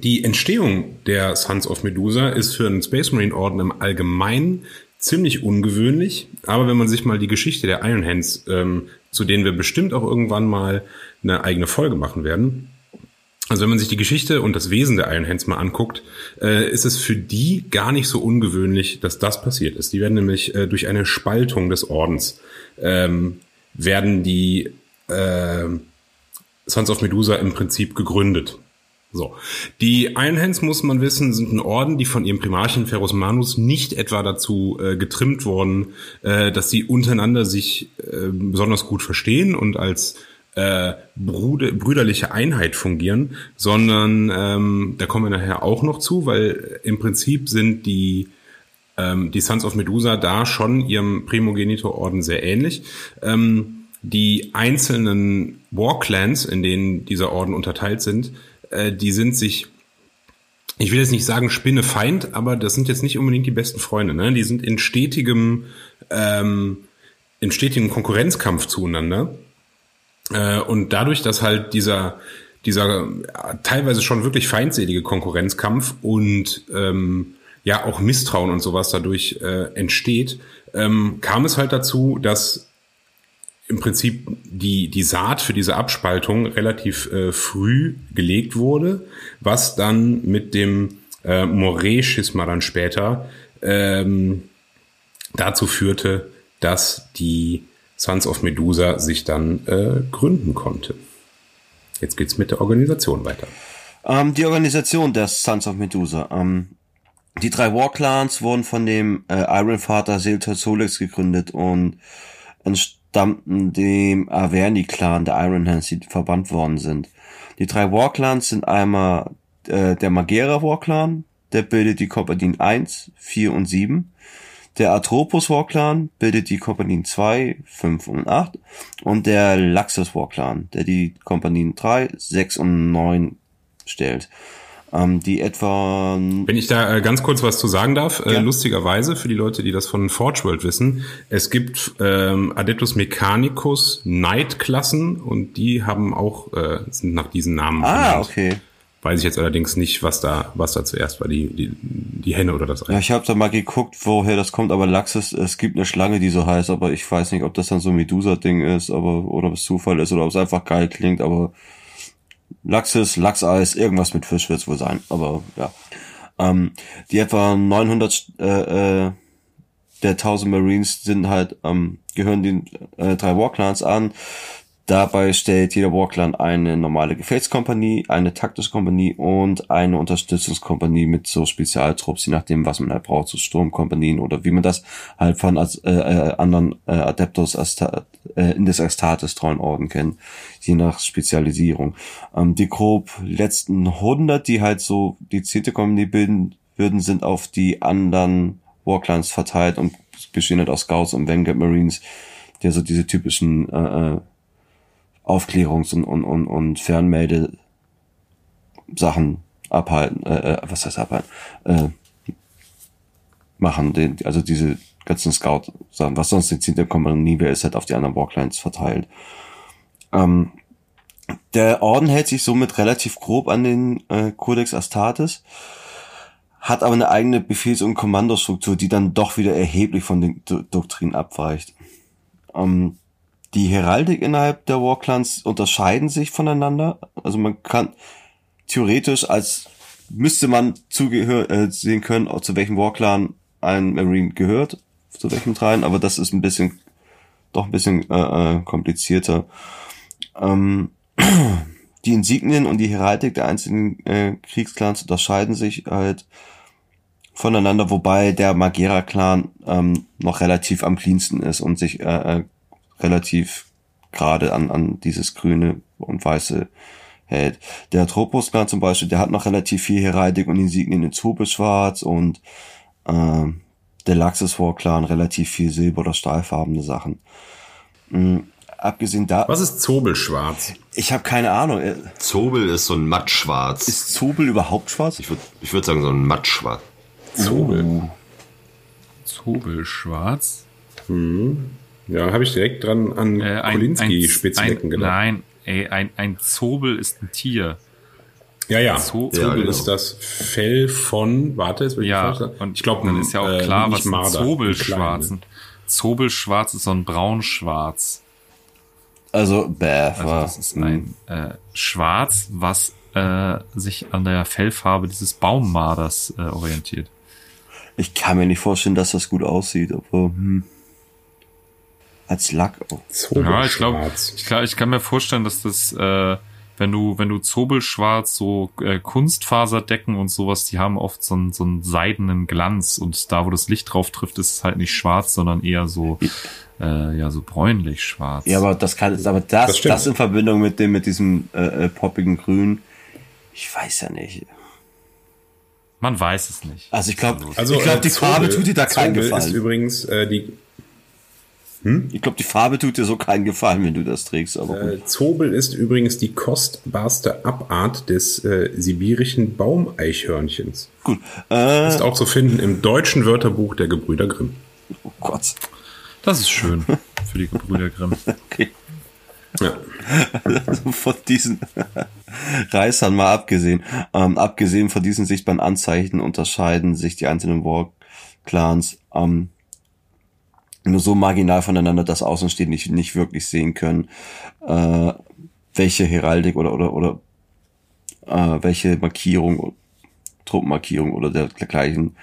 die Entstehung der Sons of Medusa ist für einen Space Marine Orden im Allgemeinen ziemlich ungewöhnlich, aber wenn man sich mal die Geschichte der Iron Hands, ähm, zu denen wir bestimmt auch irgendwann mal eine eigene Folge machen werden, also wenn man sich die Geschichte und das Wesen der Iron Hands mal anguckt, äh, ist es für die gar nicht so ungewöhnlich, dass das passiert ist. Die werden nämlich äh, durch eine Spaltung des Ordens ähm, werden die äh, Sons of Medusa im Prinzip gegründet. So. Die Iron Hands, muss man wissen, sind ein Orden, die von ihrem Primarchen Ferus Manus nicht etwa dazu äh, getrimmt worden, äh, dass sie untereinander sich äh, besonders gut verstehen und als äh, Bruder, brüderliche Einheit fungieren, sondern ähm, da kommen wir nachher auch noch zu, weil im Prinzip sind die ähm, die Sons of Medusa da schon ihrem Primogenitor-Orden sehr ähnlich. Ähm, die einzelnen Warclans, in denen dieser Orden unterteilt sind, äh, die sind sich, ich will jetzt nicht sagen Spinnefeind, aber das sind jetzt nicht unbedingt die besten Freunde. Ne? Die sind in stetigem, ähm, in stetigem Konkurrenzkampf zueinander. Äh, und dadurch, dass halt dieser, dieser äh, teilweise schon wirklich feindselige Konkurrenzkampf und ähm, ja auch Misstrauen und sowas dadurch äh, entsteht, ähm, kam es halt dazu, dass im Prinzip die, die Saat für diese Abspaltung relativ äh, früh gelegt wurde, was dann mit dem äh, Moray-Schisma dann später ähm, dazu führte, dass die Sons of Medusa sich dann äh, gründen konnte. Jetzt geht's mit der Organisation weiter. Ähm, die Organisation der Sons of Medusa. Ähm, die drei War-Clans wurden von dem äh, Iron-Vater Siltor Solex gegründet und entstammten dem Averni-Clan der Iron Hands, die verbannt worden sind. Die drei War-Clans sind einmal äh, der Magera War-Clan, der bildet die Kompanien 1, 4 und 7. Der Atropos War Clan bildet die Kompanien 2, 5 und 8 und der Laxus War Clan, der die Kompanien 3, 6 und 9 stellt. Ähm, die etwa Wenn ich da äh, ganz kurz was zu sagen darf, äh, Ja. lustigerweise für die Leute, die das von Forge World wissen, es gibt ähm, Adeptus Mechanicus Knight-Klassen und die haben auch äh, sind nach diesen Namen Ah, benannt. okay. Weiß ich jetzt allerdings nicht, was da was da zuerst war, die die, die Henne oder das Ei. Ja, ich habe da mal geguckt, woher das kommt, aber Laxus, es gibt eine Schlange, die so heißt, aber ich weiß nicht, ob das dann so ein Medusa-Ding ist, aber oder ob es Zufall ist oder ob es einfach geil klingt, aber Laxus, Lachseis, irgendwas mit Fisch wird's wohl sein, aber ja. Ähm, die etwa 900 äh, äh, der 1000 Marines sind halt ähm, gehören den äh, drei Warclans an. Dabei stellt jeder Warclan eine normale Gefechtskompanie, eine taktische Kompanie und eine Unterstützungskompanie mit so Spezialtrupps, je nachdem, was man halt braucht, so Sturmkompanien oder wie man das halt von äh, äh, anderen äh, Adeptus Asta äh, Indes Astartes treuen Orden kennt, je nach Spezialisierung. Ähm, die grob letzten 100, die halt so die zehnte Kompanie bilden würden, sind auf die anderen Warclans verteilt und bestehen halt aus Scouts und Vanguard Marines, die also diese typischen äh, äh, Aufklärungs- und, und, und, und Fernmelde Sachen abhalten, äh, äh, was heißt abhalten, äh, machen, den, also diese ganzen Scout-Sachen, was sonst die 10. Kompanie wäre, ist halt auf die anderen Walklines verteilt. Ähm, der Orden hält sich somit relativ grob an den äh, Codex Astartes, hat aber eine eigene Befehls- und Kommandostruktur, die dann doch wieder erheblich von den Do Doktrinen abweicht. Ähm, die Heraldik innerhalb der Warclans unterscheiden sich voneinander. Also man kann theoretisch als müsste man zugehör äh, sehen können, zu welchem Warclan ein Marine gehört, zu welchem dreien, aber das ist ein bisschen doch ein bisschen äh, äh, komplizierter. Ähm, <clears throat> die Insignien und die Heraldik der einzelnen äh, Kriegsclans unterscheiden sich halt voneinander, wobei der Magera-Clan ähm, noch relativ am cleansten ist und sich äh, äh, relativ gerade an, an dieses grüne und weiße hält. Der Tropos-Clan zum Beispiel, der hat noch relativ viel Heraldik und Insignien in Zobelschwarz und äh, der Laxus War Clan relativ viel Silber- oder stahlfarbene Sachen. Mhm. Abgesehen da. Was ist Zobelschwarz? Ich habe keine Ahnung. Äh, Zobel ist so ein mattschwarz. Ist Zobel überhaupt schwarz? Ich würde ich würd sagen, so ein mattschwarz. Zobel. Zobelschwarz. Ja, habe ich direkt dran an Äh, ein, gedacht. Nein, ey, ein, ein Zobel ist ein Tier. Ja, ja. Zo- Zobel Ja, genau. ist das Fell von, warte, jetzt will ich Ja, falsch und ich glaube, dann ist ja auch klar, was ein Marder, Zobelschwarz ein ist. Zobelschwarz ist so ein braunschwarz. Also, bäh, Also das ist ein äh, Schwarz, was äh, sich an der Fellfarbe dieses Baummarders äh, orientiert. ich kann mir nicht vorstellen, dass das gut aussieht, aber hm. Als Lack. Oh. Ja, ich glaube, ich, glaub, ich kann mir vorstellen, dass das, äh, wenn du, wenn du Zobelschwarz, so äh, Kunstfaserdecken und sowas, die haben oft so einen, so einen seidenen Glanz und da, wo das Licht drauf trifft, ist es halt nicht schwarz, sondern eher so, äh, ja, so bräunlich schwarz. Ja, aber das kann, aber das, Das das, in Verbindung mit dem, mit diesem äh, äh, poppigen Grün, ich weiß ja nicht. Man weiß es nicht. Also ich glaube, Also, ich glaube, äh, die Farbe tut dir da keinen Zobel ist Gefallen. übrigens äh, die Ich glaube, die Farbe tut dir so keinen Gefallen, wenn du das trägst. Äh, Zobel ist übrigens die kostbarste Abart des äh, sibirischen Baumeichhörnchens. gut. Äh, Ist auch zu finden im deutschen Wörterbuch der Gebrüder Grimm. oh Gott. Das ist schön <laughs> für die Gebrüder Grimm. Okay. Ja. <laughs> von diesen <laughs> Reißern mal abgesehen. Ähm, abgesehen von diesen sichtbaren Anzeichen unterscheiden sich die einzelnen War-Clans ähm, nur so marginal voneinander, dass Außenstehende nicht, nicht wirklich sehen können, äh, welche Heraldik oder oder oder äh, welche Markierung, Truppenmarkierung oder dergleichen,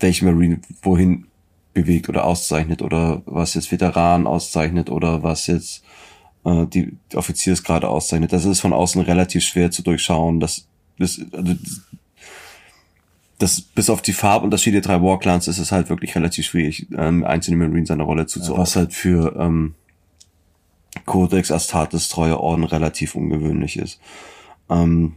welche Marine wohin bewegt oder auszeichnet oder was jetzt Veteran auszeichnet oder was jetzt äh, die, die Offiziersgrade auszeichnet. Das ist von außen relativ schwer zu durchschauen. Das, das, also, das bis auf die Farbunterschiede der drei Warclans ist es halt wirklich relativ schwierig, ähm, einzelne Marines seiner Rolle zuzuordnen. Was halt für ähm, Codex Astartes treue Orden relativ ungewöhnlich ist. Ähm,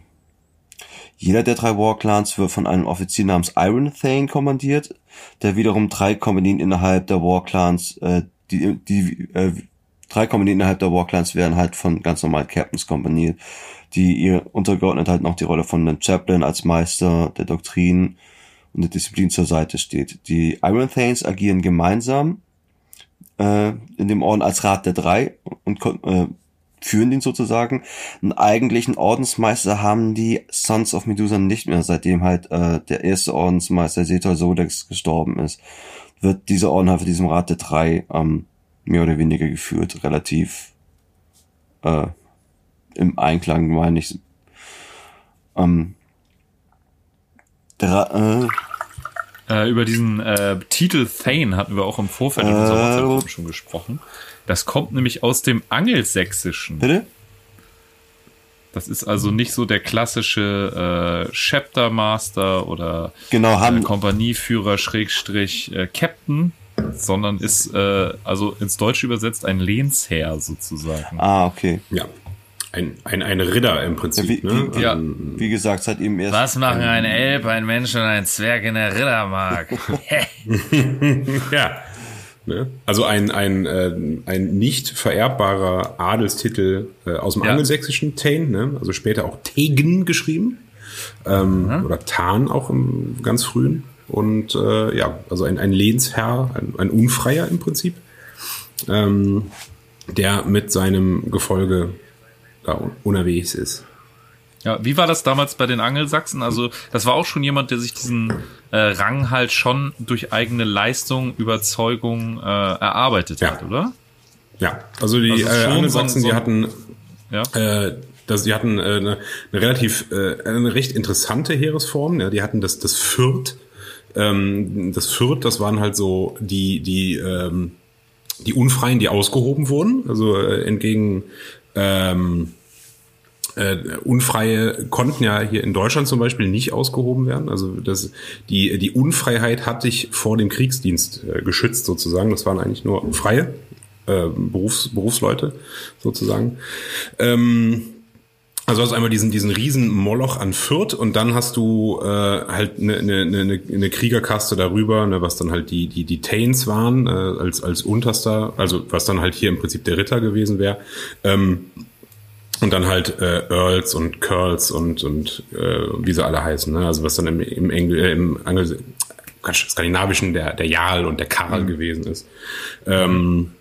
jeder der drei Warclans wird von einem Offizier namens Iron Thane kommandiert, der wiederum drei Kompanien innerhalb der Warclans, äh, die, die äh, drei Kompanien innerhalb der Warclans werden halt von ganz normalen Captains kompaniert, die ihr untergeordnet halt noch die Rolle von einem Chaplain als Meister der Doktrin und der Disziplin zur Seite steht. Die Iron Thanes agieren gemeinsam äh, in dem Orden als Rat der Drei und äh, führen den sozusagen. Einen eigentlichen Ordensmeister haben die Sons of Medusa nicht mehr, seitdem halt äh, der erste Ordensmeister Setor Sodex gestorben ist. Wird dieser Orden halt für diesem Rat der Drei ähm, mehr oder weniger geführt, relativ äh, im Einklang, meine ich. Ähm, der, Ra- äh, Äh, über diesen äh, Titel Thane hatten wir auch im Vorfeld in unserer Äh, WhatsApp-Gruppe schon gesprochen. Das kommt nämlich aus dem Angelsächsischen. bitte? Das ist also nicht so der klassische äh, Chapter Master oder Genau, äh, Kompanieführer Schrägstrich äh, Captain, sondern ist äh, also ins Deutsche übersetzt ein Lehnsherr sozusagen. ah, okay. Ja. Ein, ein, ein Ritter im Prinzip. Ja, wie- ne? wie- Ja. Wie gesagt, seit ihm erst. Was machen ein Elb, ein Mensch und ein Zwerg in der Rittermark? <laughs> <laughs> Ja. Ne? Also ein, ein, äh, ein nicht vererbbarer Adelstitel äh, aus dem Ja. angelsächsischen Tain, ne? also später auch Tegen geschrieben. Ähm, Oder Tan auch im ganz frühen. Und äh, ja, also ein, ein Lehnsherr, ein, ein Unfreier im Prinzip, ähm, der mit seinem Gefolge da un- unterwegs ist. Ja, wie war das damals bei den Angelsachsen? Also, das war auch schon jemand, der sich diesen äh, Rang halt schon durch eigene Leistung, Überzeugung äh, erarbeitet Ja. hat, oder? Ja, also die Also äh, Angelsachsen, so die hatten Ja. Äh, das, die hatten äh, eine, eine relativ, äh, eine recht interessante Heeresform. Ja, die hatten das, das Fürth. Ähm, das Fürth, das waren halt so die, die, ähm, die Unfreien, die ausgehoben wurden. Also äh, entgegen ähm, äh, Unfreie konnten ja hier in Deutschland zum Beispiel nicht ausgehoben werden. Also das, die, die Unfreiheit hat dich vor dem Kriegsdienst äh, geschützt sozusagen. Das waren eigentlich nur Freie, äh, Berufs, Berufsleute sozusagen. Ähm, also hast du einmal diesen, diesen riesen Moloch an Fürth und dann hast du äh, halt eine, eine, eine, eine Kriegerkaste darüber, ne, was dann halt die, die, die Tains waren, äh, als, als unterster, also was dann halt hier im Prinzip der Ritter gewesen wäre. Ähm, und dann halt äh, Earls und Curls und, und äh, wie sie alle heißen, ne? Also was dann im, im, Engl äh, im Angel Skandinavischen der, der Jarl und der Karl mhm. gewesen ist. Ähm,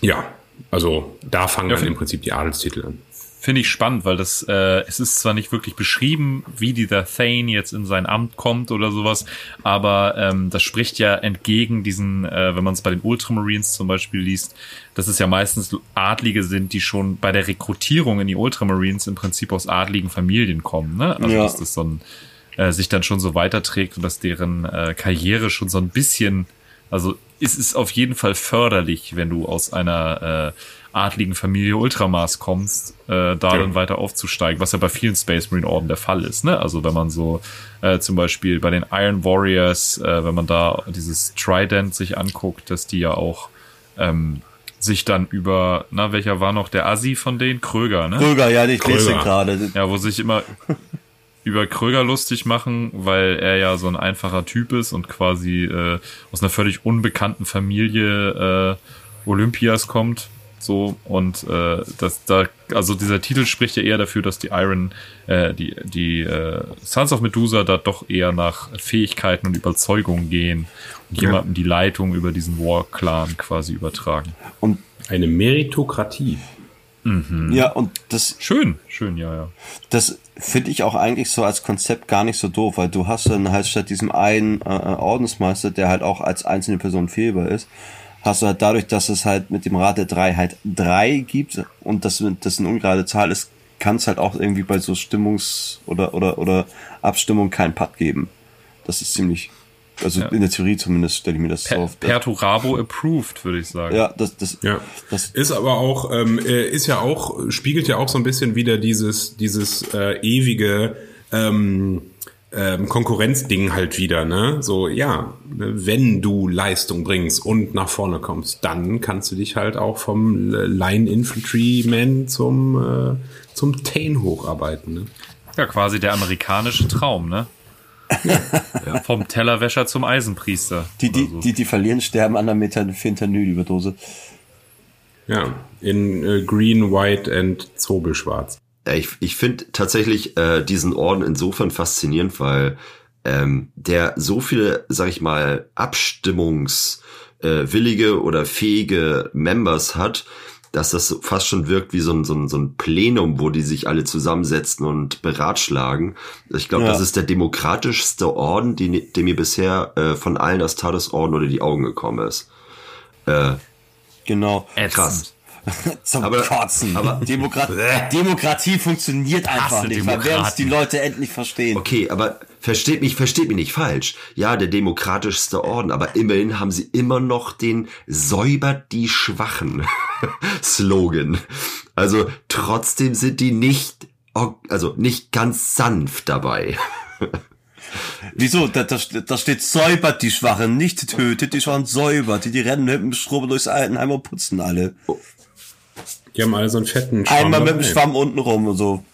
ja, also da fangen ja, dann im Prinzip die Adelstitel an finde ich spannend, weil das, äh, es ist zwar nicht wirklich beschrieben, wie dieser Thane jetzt in sein Amt kommt oder sowas, aber ähm, das spricht ja entgegen diesen, äh, wenn man es bei den Ultramarines zum Beispiel liest, dass es ja meistens Adlige sind, die schon bei der Rekrutierung in die Ultramarines im Prinzip aus adligen Familien kommen, ne? Also ja. dass das so ein, äh, sich dann schon so weiterträgt und dass deren äh, Karriere schon so ein bisschen, also es ist auf jeden Fall förderlich, wenn du aus einer äh, adligen Familie Ultramas kommst, äh, da ja. dann weiter aufzusteigen, was ja bei vielen Space Marine Orden der Fall ist. Ne? Also wenn man so äh, zum Beispiel bei den Iron Warriors, äh, wenn man da dieses Trident sich anguckt, dass die ja auch ähm, sich dann über, na, welcher war noch der Assi von denen? Kröger, ne? Kröger, ja, ich lese gerade. Ja, wo sich immer über Kröger lustig machen, weil er ja so ein einfacher Typ ist und quasi äh, aus einer völlig unbekannten Familie äh, Olympias kommt so und äh, das da also dieser Titel spricht ja eher dafür, dass die Iron äh, die die äh, Sons of Medusa da doch eher nach Fähigkeiten und Überzeugungen gehen und ja. jemandem die Leitung über diesen War Clan quasi übertragen. Und eine Meritokratie. Mhm. Ja, und das. Schön, schön, ja, ja. Das finde ich auch eigentlich so als Konzept gar nicht so doof, weil du hast dann halt statt diesem einen äh, äh Ordensmeister, der halt auch als einzelne Person fehlbar ist, hast du halt dadurch, dass es halt mit dem Rad der 3 halt drei gibt und das, das eine ungerade Zahl ist, kann es halt auch irgendwie bei so Stimmungs- oder, oder, oder Abstimmung keinen Putt geben. Das ist ziemlich, also ja. in der Theorie zumindest stelle ich mir das per, so auf. Perturabo approved, würde ich sagen. Ja, das, das, ja. das ist aber auch, ähm, äh, ist ja auch, spiegelt ja auch so ein bisschen wieder dieses, dieses äh, ewige, ähm, ähm, Konkurrenzding halt wieder, ne? So, ja, wenn du Leistung bringst und nach vorne kommst, dann kannst du dich halt auch vom Line Infantryman zum, äh, zum Tane hocharbeiten, ne? Ja, quasi der amerikanische Traum, ne? ja. <laughs> Vom Tellerwäscher zum Eisenpriester. Die, die, so. die, die verlieren, sterben an der Fentanyl-Überdose. Ja, in äh, Green, White and Zobelschwarz. Ich, ich finde tatsächlich äh, diesen Orden insofern faszinierend, weil ähm, der so viele, sag ich mal, abstimmungswillige äh, oder fähige Members hat, dass das fast schon wirkt wie so ein, so ein, so ein Plenum, wo die sich alle zusammensetzen und beratschlagen. Ich glaube, ja. das ist der demokratischste Orden, die, dem mir bisher äh, von allen Astartes-Orden oder die Augen gekommen ist. Äh, genau. Krass. <laughs> Zum aber, Kotzen. Aber Demokrat <laughs> Demokratie funktioniert einfach nicht, weil werden es die Leute endlich verstehen. Okay, aber versteht mich, versteht mich nicht falsch. Ja, der demokratischste Orden, aber immerhin haben sie immer noch den säubert die Schwachen <laughs> Slogan. Also trotzdem sind die nicht, also nicht ganz sanft dabei. Wieso? Da, da, da steht säubert die Schwachen, nicht tötet die Schwachen, säubert. Die, die rennen mit dem Schrubber durchs Altenheim und putzen alle. Die haben alle so einen fetten Schwamm. Einmal mit dem Schwamm unten rum und so.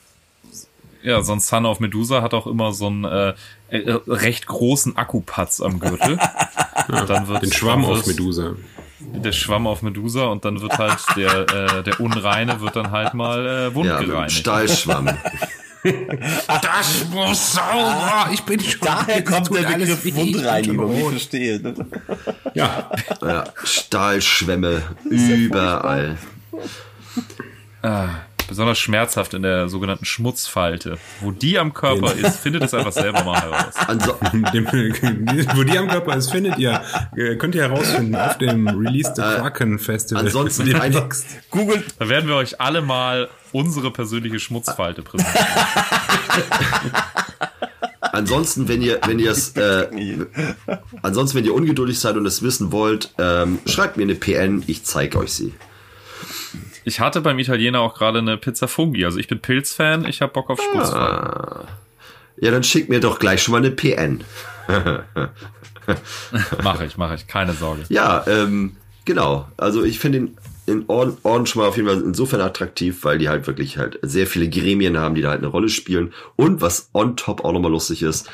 Ja, so ein Son of Medusa hat auch immer so einen äh, äh, recht großen Akkupatz am Gürtel. <laughs> ja, dann wird, den Schwamm auf Medusa. Der Schwamm auf Medusa und dann wird halt <laughs> der, äh, der Unreine wird dann halt mal äh, wundgereinigt. Ja, Stahlschwamm. <laughs> das muss sauber. Ich bin schon. Daher kommt der Begriff Wundreinigung. Ich verstehe. Ne? Ja. ja. Stahlschwämme überall. <laughs> Ah, besonders schmerzhaft in der sogenannten Schmutzfalte. Wo die am Körper genau. ist, findet es einfach selber mal heraus. <laughs> Also, <laughs> wo die am Körper ist, findet ihr, äh, könnt ihr herausfinden auf dem Release the Kraken Festival. Ansonsten einfach Google. Da werden wir euch alle mal unsere persönliche Schmutzfalte präsentieren. ansonsten, wenn ihr, wenn ihr es, äh, ansonsten, wenn ihr ungeduldig seid und es wissen wollt, ähm, schreibt mir eine PN, ich zeige euch sie. Ich hatte beim Italiener auch gerade eine Pizza Fungi. Also ich bin Pilzfan, ich habe Bock auf Spurzfall. Ah. Ja, dann schick mir doch gleich schon mal eine PN. <laughs> mache ich, mache ich, keine Sorge. Ja, ähm, genau. Also ich finde den in Orden, Orden schon mal auf jeden Fall insofern attraktiv, weil die halt wirklich halt sehr viele Gremien haben, die da halt eine Rolle spielen. Und was on top auch nochmal lustig ist,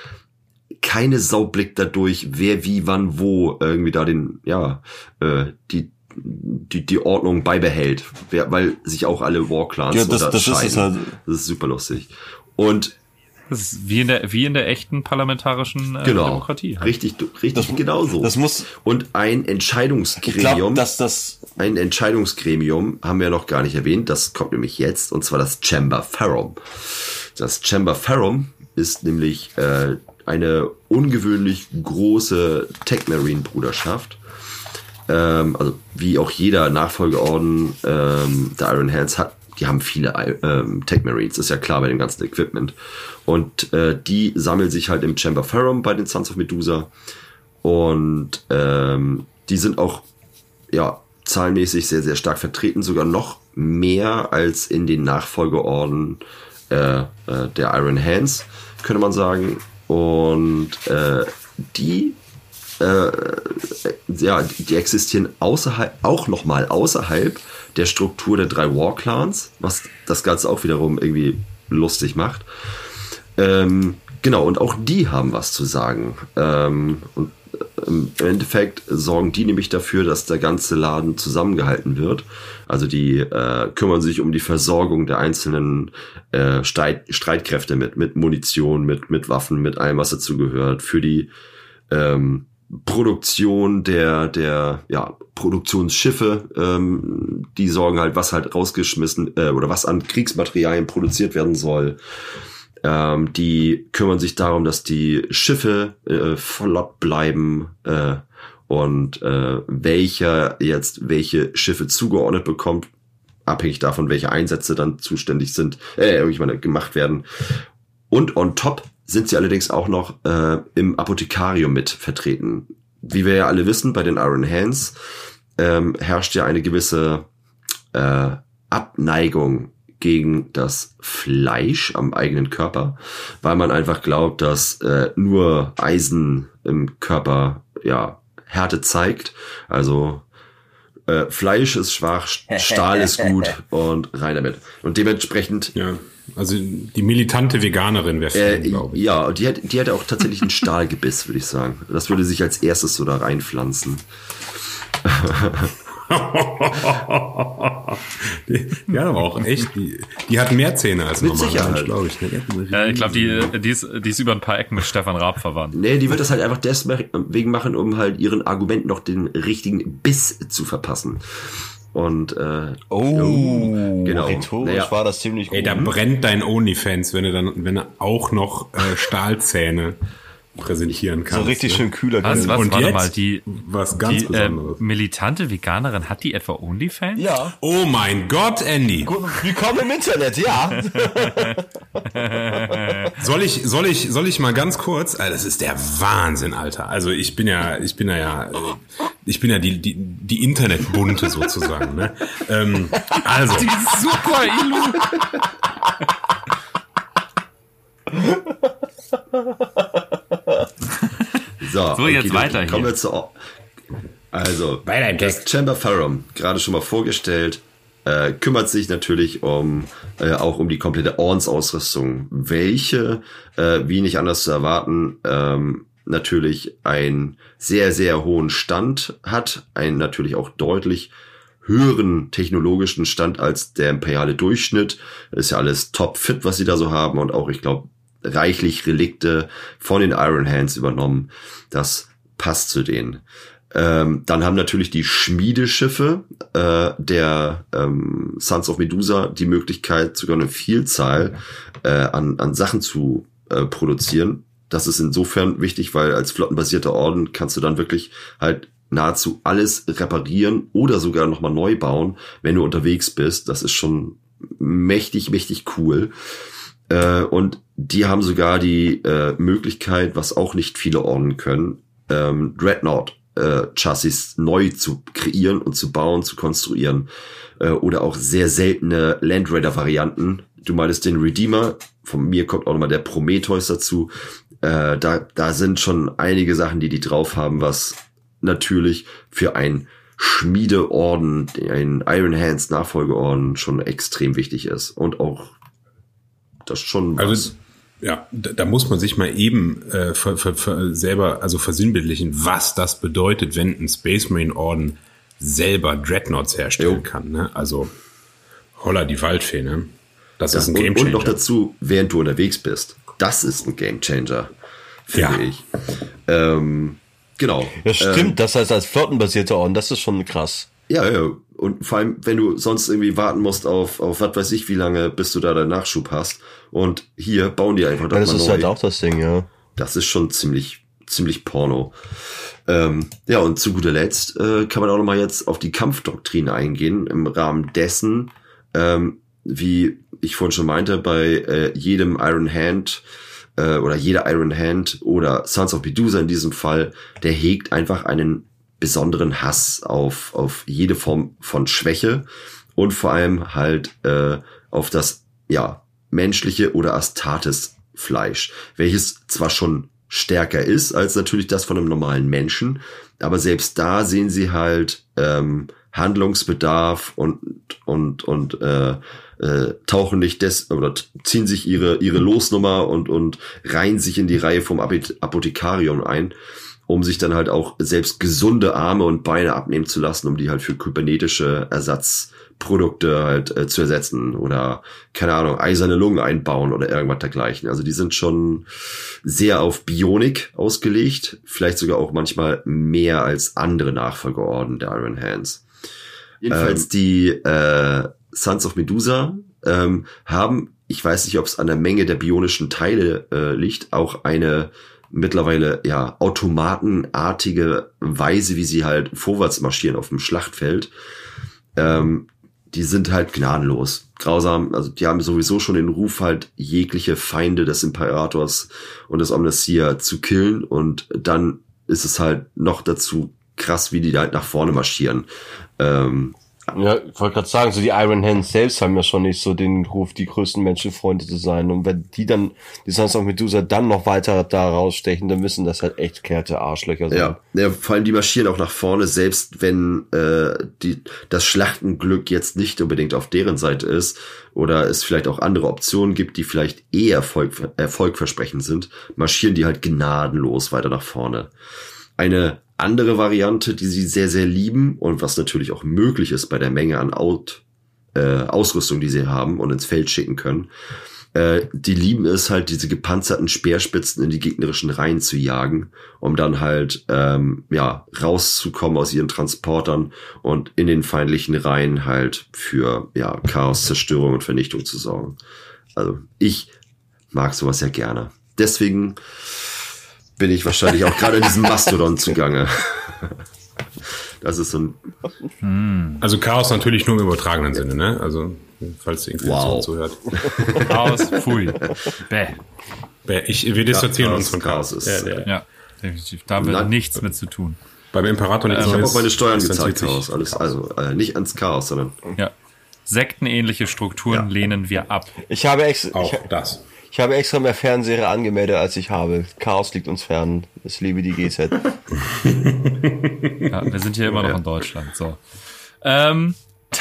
keine Sau blickt dadurch, wer wie wann wo irgendwie da den, ja, äh, die, die, die Ordnung beibehält, weil sich auch alle War-Clans Ja, das- das ist es halt. Das ist super lustig. Und Das ist wie in der, wie in der echten parlamentarischen äh, genau, Demokratie. halt. richtig, richtig genauso. das muss- Und ein Entscheidungsgremium, dass das ein Entscheidungsgremium haben wir noch gar nicht erwähnt, das kommt nämlich jetzt, und zwar das Chamber Ferrum. Das Chamber Ferrum ist nämlich äh, eine ungewöhnlich große Tech-Marine-Bruderschaft. Ähm, also wie auch jeder Nachfolgeorden ähm, der Iron Hands hat, die haben viele ähm, Tech Marines, ist ja klar bei dem ganzen Equipment. Und äh, die sammeln sich halt im Chamber Ferrum bei den Sons of Medusa. Und ähm, die sind auch ja, zahlenmäßig sehr, sehr stark vertreten, sogar noch mehr als in den Nachfolgeorden äh, äh, der Iron Hands, könnte man sagen. Und äh, die, äh, ja, die existieren außerhalb, auch nochmal außerhalb der Struktur der drei War Clans, was das Ganze auch wiederum irgendwie lustig macht. Ähm, genau, und auch die haben was zu sagen. Ähm, und im Endeffekt sorgen die nämlich dafür, dass der ganze Laden zusammengehalten wird. Also die äh, kümmern sich um die Versorgung der einzelnen äh, Streit Streitkräfte mit, mit Munition, mit, mit Waffen, mit allem, was dazu gehört. Für die ähm, Produktion der, der ja, Produktionsschiffe, ähm, die sorgen halt, was halt rausgeschmissen äh, oder was an Kriegsmaterialien produziert werden soll. Ähm, die kümmern sich darum, dass die Schiffe äh, flott bleiben äh, und äh, welcher jetzt welche Schiffe zugeordnet bekommt, abhängig davon, welche Einsätze dann zuständig sind, äh, ich meine, gemacht werden. Und on top sind sie allerdings auch noch äh, im Apothekarium mit vertreten. Wie wir ja alle wissen, bei den Iron Hands ähm, herrscht ja eine gewisse äh, Abneigung gegen das Fleisch am eigenen Körper, weil man einfach glaubt, dass äh, nur Eisen im Körper ja Härte zeigt. Also äh, Fleisch ist schwach, Stahl ist gut <laughs> und rein damit. Und dementsprechend Ja, also die militante Veganerin wäre äh, Fan, glaube ich. ja, und die hat, die hatte auch tatsächlich ein Stahlgebiss, würde ich sagen. Das würde sich als erstes so da reinpflanzen. <laughs> Die, die hat aber auch echt, die, die hat mehr Zähne als Mit. Mensch, glaube ich. ne? Hat Äh, ich glaube, die, die, ist, die ist über ein paar Ecken mit Stefan Raab verwandt. Nee, die wird das halt einfach deswegen machen, um halt ihren Argumenten noch den richtigen Biss zu verpassen. Und äh, Oh, genau. rhetorisch Naja. war das ziemlich gut. Ey, da brennt dein Onlyfans, wenn du dann, wenn du auch noch äh, Stahlzähne präsentieren so kannst. richtig ne? schön kühler Was, was, Und warte jetzt mal, die, was ganz die äh, militante Veganerin, hat die etwa Onlyfans? Ja. Oh mein Gott, Andy. Willkommen im Internet, ja. <laughs> Soll ich, soll ich, soll ich mal ganz kurz? Äh, Das ist der Wahnsinn, Alter. Also ich bin ja, ich bin ja, ja, äh, ich bin ja die, die, die Internetbunte sozusagen. Ne? Ähm, also, Super, Ilu! <laughs> So, So, jetzt weiter hier. Kommen wir zu. Also, das. Chamber Ferrum, gerade schon mal vorgestellt, äh, kümmert sich natürlich um äh, auch um die komplette Ordensausrüstung, welche, äh, wie nicht anders zu erwarten, ähm, natürlich einen sehr, sehr hohen Stand hat, einen natürlich auch deutlich höheren technologischen Stand als der imperiale Durchschnitt. Das ist ja alles top fit, was sie da so haben und auch, ich glaube, reichlich Relikte von den Iron Hands übernommen. Das passt zu denen. Ähm, dann haben natürlich die Schmiedeschiffe äh, der ähm, Sons of Medusa die Möglichkeit, sogar eine Vielzahl äh, an, an Sachen zu äh, produzieren. Das ist insofern wichtig, weil als flottenbasierter Orden kannst du dann wirklich halt nahezu alles reparieren oder sogar nochmal neu bauen, wenn du unterwegs bist. Das ist schon mächtig, mächtig cool. Äh, und die haben sogar die äh, Möglichkeit, was auch nicht viele Orden können, ähm, Dreadnought äh, Chassis neu zu kreieren und zu bauen, zu konstruieren. Äh, oder auch sehr seltene Land Raider Varianten. Du meintest den Redeemer, von mir kommt auch nochmal der Prometheus dazu. Äh, da, da sind schon einige Sachen, die die drauf haben, was natürlich für ein Schmiedeorden, ein Iron Hands Nachfolgeorden schon extrem wichtig ist und auch das schon was. Ja, da, da muss man sich mal eben äh, ver, ver, ver, selber also versinnbildlichen, was das bedeutet, wenn ein Space Marine Orden selber Dreadnoughts herstellen Jo. kann. Ne? Also holla die Waldfee, ne? Das, Das ist ein und, Gamechanger. und noch dazu, während du unterwegs bist. Das ist ein Gamechanger, finde Ja. ich. Ähm, genau. Das stimmt, das heißt als flottenbasierter Orden, das ist schon krass. Ja, ja. Und vor allem, wenn du sonst irgendwie warten musst auf, auf was weiß ich wie lange, bis du da deinen Nachschub hast. Und hier bauen die einfach Ja, doch das mal ist neu. halt auch das Ding, ja. Das ist schon ziemlich, ziemlich Porno. Ähm, ja, und zu guter Letzt äh, kann man auch noch mal jetzt auf die Kampfdoktrin eingehen, im Rahmen dessen, ähm, wie ich vorhin schon meinte, bei äh, jedem Iron Hand äh, oder jeder Iron Hand oder Sons of Medusa in diesem Fall, der hegt einfach einen besonderen Hass auf, auf jede Form von Schwäche und vor allem halt äh, auf das ja menschliche oder Astartes Fleisch, welches zwar schon stärker ist als natürlich das von einem normalen Menschen, aber selbst da sehen sie halt ähm, Handlungsbedarf und und und äh, äh, tauchen nicht des oder ziehen sich ihre ihre Losnummer und und reihen sich in die Reihe vom Apot- Apothekarium ein, um sich dann halt auch selbst gesunde Arme und Beine abnehmen zu lassen, um die halt für kybernetische Ersatzprodukte halt äh, zu ersetzen oder keine Ahnung eiserne Lungen einbauen oder irgendwas dergleichen. Also die sind schon sehr auf Bionik ausgelegt, vielleicht sogar auch manchmal mehr als andere Nachfolgeorden der Iron Hands. Jedenfalls die äh, Sons of Medusa ähm, haben, ich weiß nicht, ob es an der Menge der bionischen Teile äh, liegt, auch eine mittlerweile ja automatenartige Weise, wie sie halt vorwärts marschieren auf dem Schlachtfeld. Ähm, die sind halt gnadenlos, grausam. Also die haben sowieso schon den Ruf, halt jegliche Feinde des Imperators und des Omniscia zu killen. Und dann ist es halt noch dazu krass, wie die halt nach vorne marschieren. Ähm, Ja, ich wollte gerade sagen, so die Iron Hands selbst haben ja schon nicht so den Ruf, die größten Menschenfreunde zu sein. Und wenn die dann, die Sons of Medusa dann noch weiter da rausstechen, dann müssen das halt echt kehrte Arschlöcher sein. Ja, ja, vor allem die marschieren auch nach vorne, selbst wenn äh, die, das Schlachtenglück jetzt nicht unbedingt auf deren Seite ist oder es vielleicht auch andere Optionen gibt, die vielleicht eher Erfolg, erfolgversprechend sind, marschieren die halt gnadenlos weiter nach vorne. Eine andere Variante, die sie sehr, sehr lieben und was natürlich auch möglich ist bei der Menge an Out, äh, Ausrüstung, die sie haben und ins Feld schicken können, äh, die lieben es halt, diese gepanzerten Speerspitzen in die gegnerischen Reihen zu jagen, um dann halt ähm, ja rauszukommen aus ihren Transportern und in den feindlichen Reihen halt für ja Chaos, Zerstörung und Vernichtung zu sorgen. Also ich mag sowas ja gerne. Deswegen bin ich wahrscheinlich auch gerade in diesem Mastodon zugange. Das ist so ein Also Chaos natürlich nur im übertragenen Sinne, ne? Also falls die Inquisition Wow. zuhört. Chaos, pfui. Bäh. Bäh, Ich, wir dissoziieren Chaos- uns von Chaos. Chaos ist- Ja, Ja, definitiv. Da haben wir Nein. nichts mit zu tun. Beim Imperator nichts ich habe auch meine Steuern gezahlt, Chaos. Alles, also äh, nicht ans Chaos, sondern Ja. Sektenähnliche Strukturen Ja. lehnen wir ab. Ich habe extra, Auch ich, das. Ich habe extra mehr Fernseher angemeldet, als ich habe. Chaos liegt uns fern. Ich liebe die GZ. <laughs> Ja, wir sind hier immer noch in Deutschland. So. Ähm,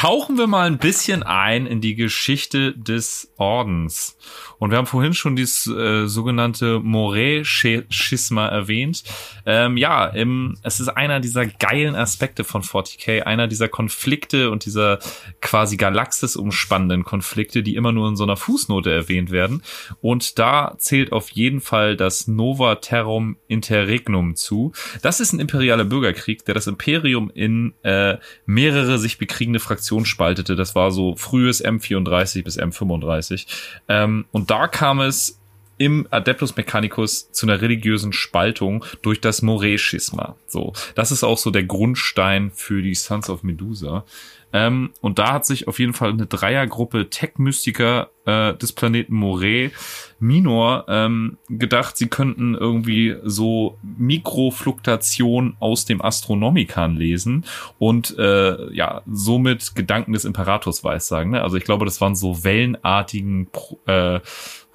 tauchen wir mal ein bisschen ein in die Geschichte des Ordens. Und wir haben vorhin schon dieses äh, sogenannte Moray-Schisma erwähnt. Ähm, ja, im, es ist einer dieser geilen Aspekte von 40k, einer dieser Konflikte und dieser quasi Galaxis umspannenden Konflikte, die immer nur in so einer Fußnote erwähnt werden. Und da zählt auf jeden Fall das Nova Terrum Interregnum zu. Das ist ein imperialer Bürgerkrieg, der das Imperium in äh, mehrere sich bekriegende Fraktionen spaltete. Das war so frühes M34 bis M35. Ähm, und da kam es im Adeptus Mechanicus zu einer religiösen Spaltung durch das Moray-Schisma. So, das ist auch so der Grundstein für die Sons of Medusa. Ähm, und da hat sich auf jeden Fall eine Dreiergruppe Tech-Mystiker äh, des Planeten Moray Minor ähm, gedacht, sie könnten irgendwie so Mikrofluktuation aus dem Astronomikan lesen und äh, ja, somit Gedanken des Imperators weissagen. Ne? Also ich glaube, das waren so wellenartigen Pro äh,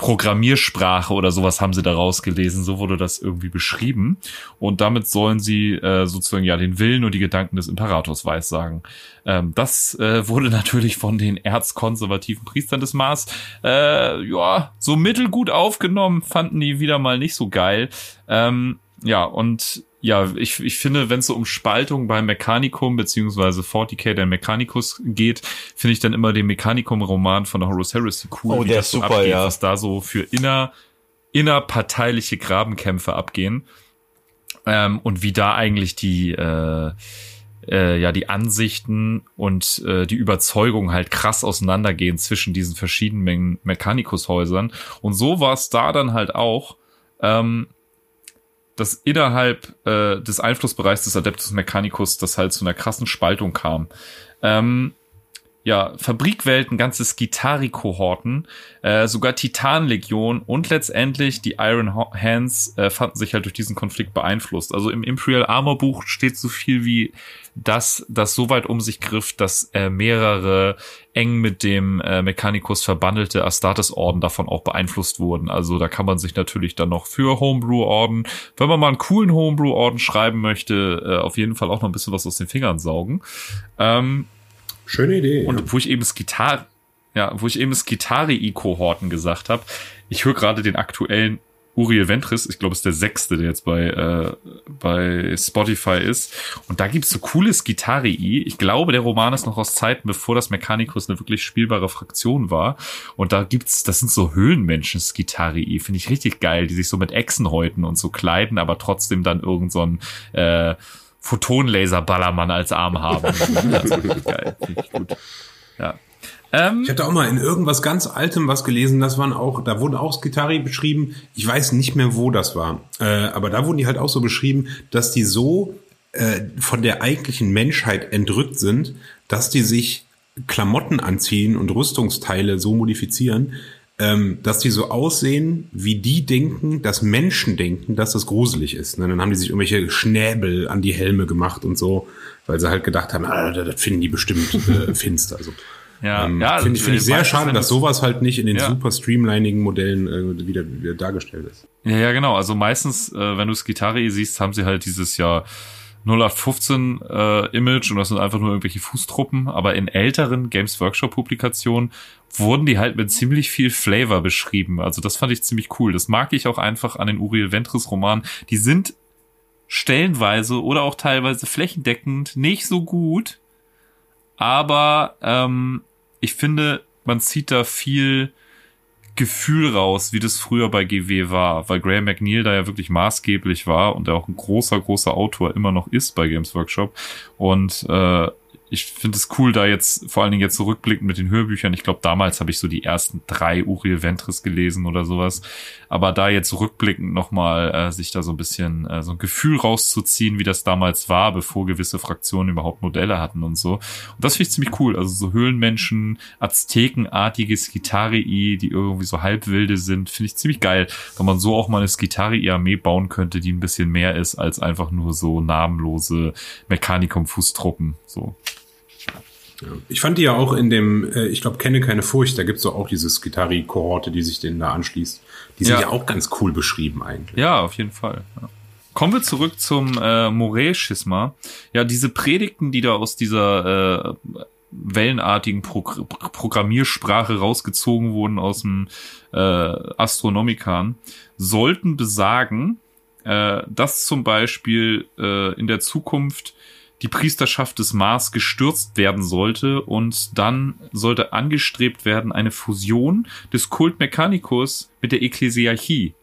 Programmiersprache oder sowas haben sie da rausgelesen. So wurde das irgendwie beschrieben. Und damit sollen sie äh, sozusagen ja den Willen und die Gedanken des Imperators weissagen. Ähm, das äh, <laughs> wurde natürlich von den erzkonservativen Priestern des Mars äh, ja so mittelgut aufgenommen, fanden die wieder mal nicht so geil. Ähm, ja, und ja, ich, ich finde, wenn es so um Spaltung beim Mechanicum beziehungsweise 40k der Mechanicus geht, finde ich dann immer den Mechanicum-Roman von Horus Heresy cool, Oh, wie das so super, abgeht, ja. was da so für inner, innerparteiliche Grabenkämpfe abgehen. Ähm, und wie da eigentlich die, äh, äh, ja, die Ansichten und äh, die Überzeugung halt krass auseinandergehen zwischen diesen verschiedenen Mechanicus-Häusern. Und so war es da dann halt auch. Ähm, dass innerhalb äh, des Einflussbereichs des Adeptus Mechanicus das halt zu einer krassen Spaltung kam. Ähm, ja, Fabrikwelten, ganze Skitari-Kohorten, äh, sogar Titanlegion und letztendlich die Iron Hands äh, fanden sich halt durch diesen Konflikt beeinflusst. Also im Imperial Armor Buch steht so viel wie, dass das so weit um sich griff, dass äh, mehrere eng mit dem äh, Mechanicus verbandelte Astartes-Orden davon auch beeinflusst wurden. Also da kann man sich natürlich dann noch für Homebrew-Orden, wenn man mal einen coolen Homebrew-Orden schreiben möchte, äh, auf jeden Fall auch noch ein bisschen was aus den Fingern saugen. Ähm, Schöne Idee. und ja. wo ich eben Skitar, ja, wo ich eben Skitari-Kohorten gesagt habe, ich höre gerade den aktuellen Uriel Ventris, ich glaube, es ist der sechste, der jetzt bei, äh, bei Spotify ist. Und da gibt's so coole Skitarii. Ich glaube, der Roman ist noch aus Zeiten, bevor das Mechanicus eine wirklich spielbare Fraktion war. Und da gibt's, das sind so Höhlenmenschen Skitarii. Finde ich richtig geil, die sich so mit Echsen häuten und so kleiden, aber trotzdem dann irgend so ein, äh, Photonlaser-Ballermann als Arm haben. <laughs> Also richtig geil. Finde ich gut. Ja. Ähm, Ich hatte auch mal in irgendwas ganz Altem was gelesen, das waren auch, da wurden auch Skitari beschrieben, ich weiß nicht mehr, wo das war, äh, aber da wurden die halt auch so beschrieben, dass die so äh, von der eigentlichen Menschheit entrückt sind, dass die sich Klamotten anziehen und Rüstungsteile so modifizieren, ähm, dass die so aussehen, wie die denken, dass Menschen denken, dass das gruselig ist. Ne? Dann haben die sich irgendwelche Schnäbel an die Helme gemacht und so, weil sie halt gedacht haben, ah, das finden die bestimmt äh, <laughs> finster. Also, ja, ähm, ja, finde ich, finde ich sehr schade, dass sowas halt nicht in den Ja. super streamlinigen Modellen äh, wieder, wieder dargestellt ist. Ja, ja, genau. Also meistens, äh, wenn du Skitari siehst, haben sie halt dieses Jahr 0815 äh, Image und das sind einfach nur irgendwelche Fußtruppen. Aber in älteren Games Workshop Publikationen wurden die halt mit ziemlich viel Flavor beschrieben. Also das fand ich ziemlich cool. Das mag ich auch einfach an den Uriel Ventris Romanen. Die sind stellenweise oder auch teilweise flächendeckend nicht so gut, aber ähm, ich finde, man zieht da viel Gefühl raus, wie das früher bei GW war, weil Graham McNeil da ja wirklich maßgeblich war und er auch ein großer, großer Autor immer noch ist bei Games Workshop. Und äh, ich finde es cool, da jetzt, vor allen Dingen jetzt zurückblickend mit den Hörbüchern, ich glaube, damals habe ich so die ersten drei Uriel Ventris gelesen oder sowas. Aber da jetzt rückblickend nochmal äh, sich da so ein bisschen äh, so ein Gefühl rauszuziehen, wie das damals war, bevor gewisse Fraktionen überhaupt Modelle hatten und so. Und das finde ich ziemlich cool. Also so Höhlenmenschen, Aztekenartige Skitarii, die irgendwie so halbwilde sind, finde ich ziemlich geil, wenn man so auch mal eine Skitarii-Armee bauen könnte, die ein bisschen mehr ist als einfach nur so namenlose Mechanikum-Fußtruppen. So. Ich fand die ja auch in dem, äh, ich glaube, Kenne keine Furcht, da gibt's doch auch diese Skitari-Kohorte, die sich denen da anschließt. Die sind Ja. ja, auch ganz cool beschrieben eigentlich. Ja, auf jeden Fall. Ja. Kommen wir zurück zum äh, Moray-Schisma. Ja, diese Predigten, die da aus dieser äh, wellenartigen Pro Programmiersprache rausgezogen wurden aus dem äh, Astronomikan, sollten besagen, äh, dass zum Beispiel äh, in der Zukunft die Priesterschaft des Mars gestürzt werden sollte und dann sollte angestrebt werden eine Fusion des Kult Mechanicus mit der Ekklesiarchie.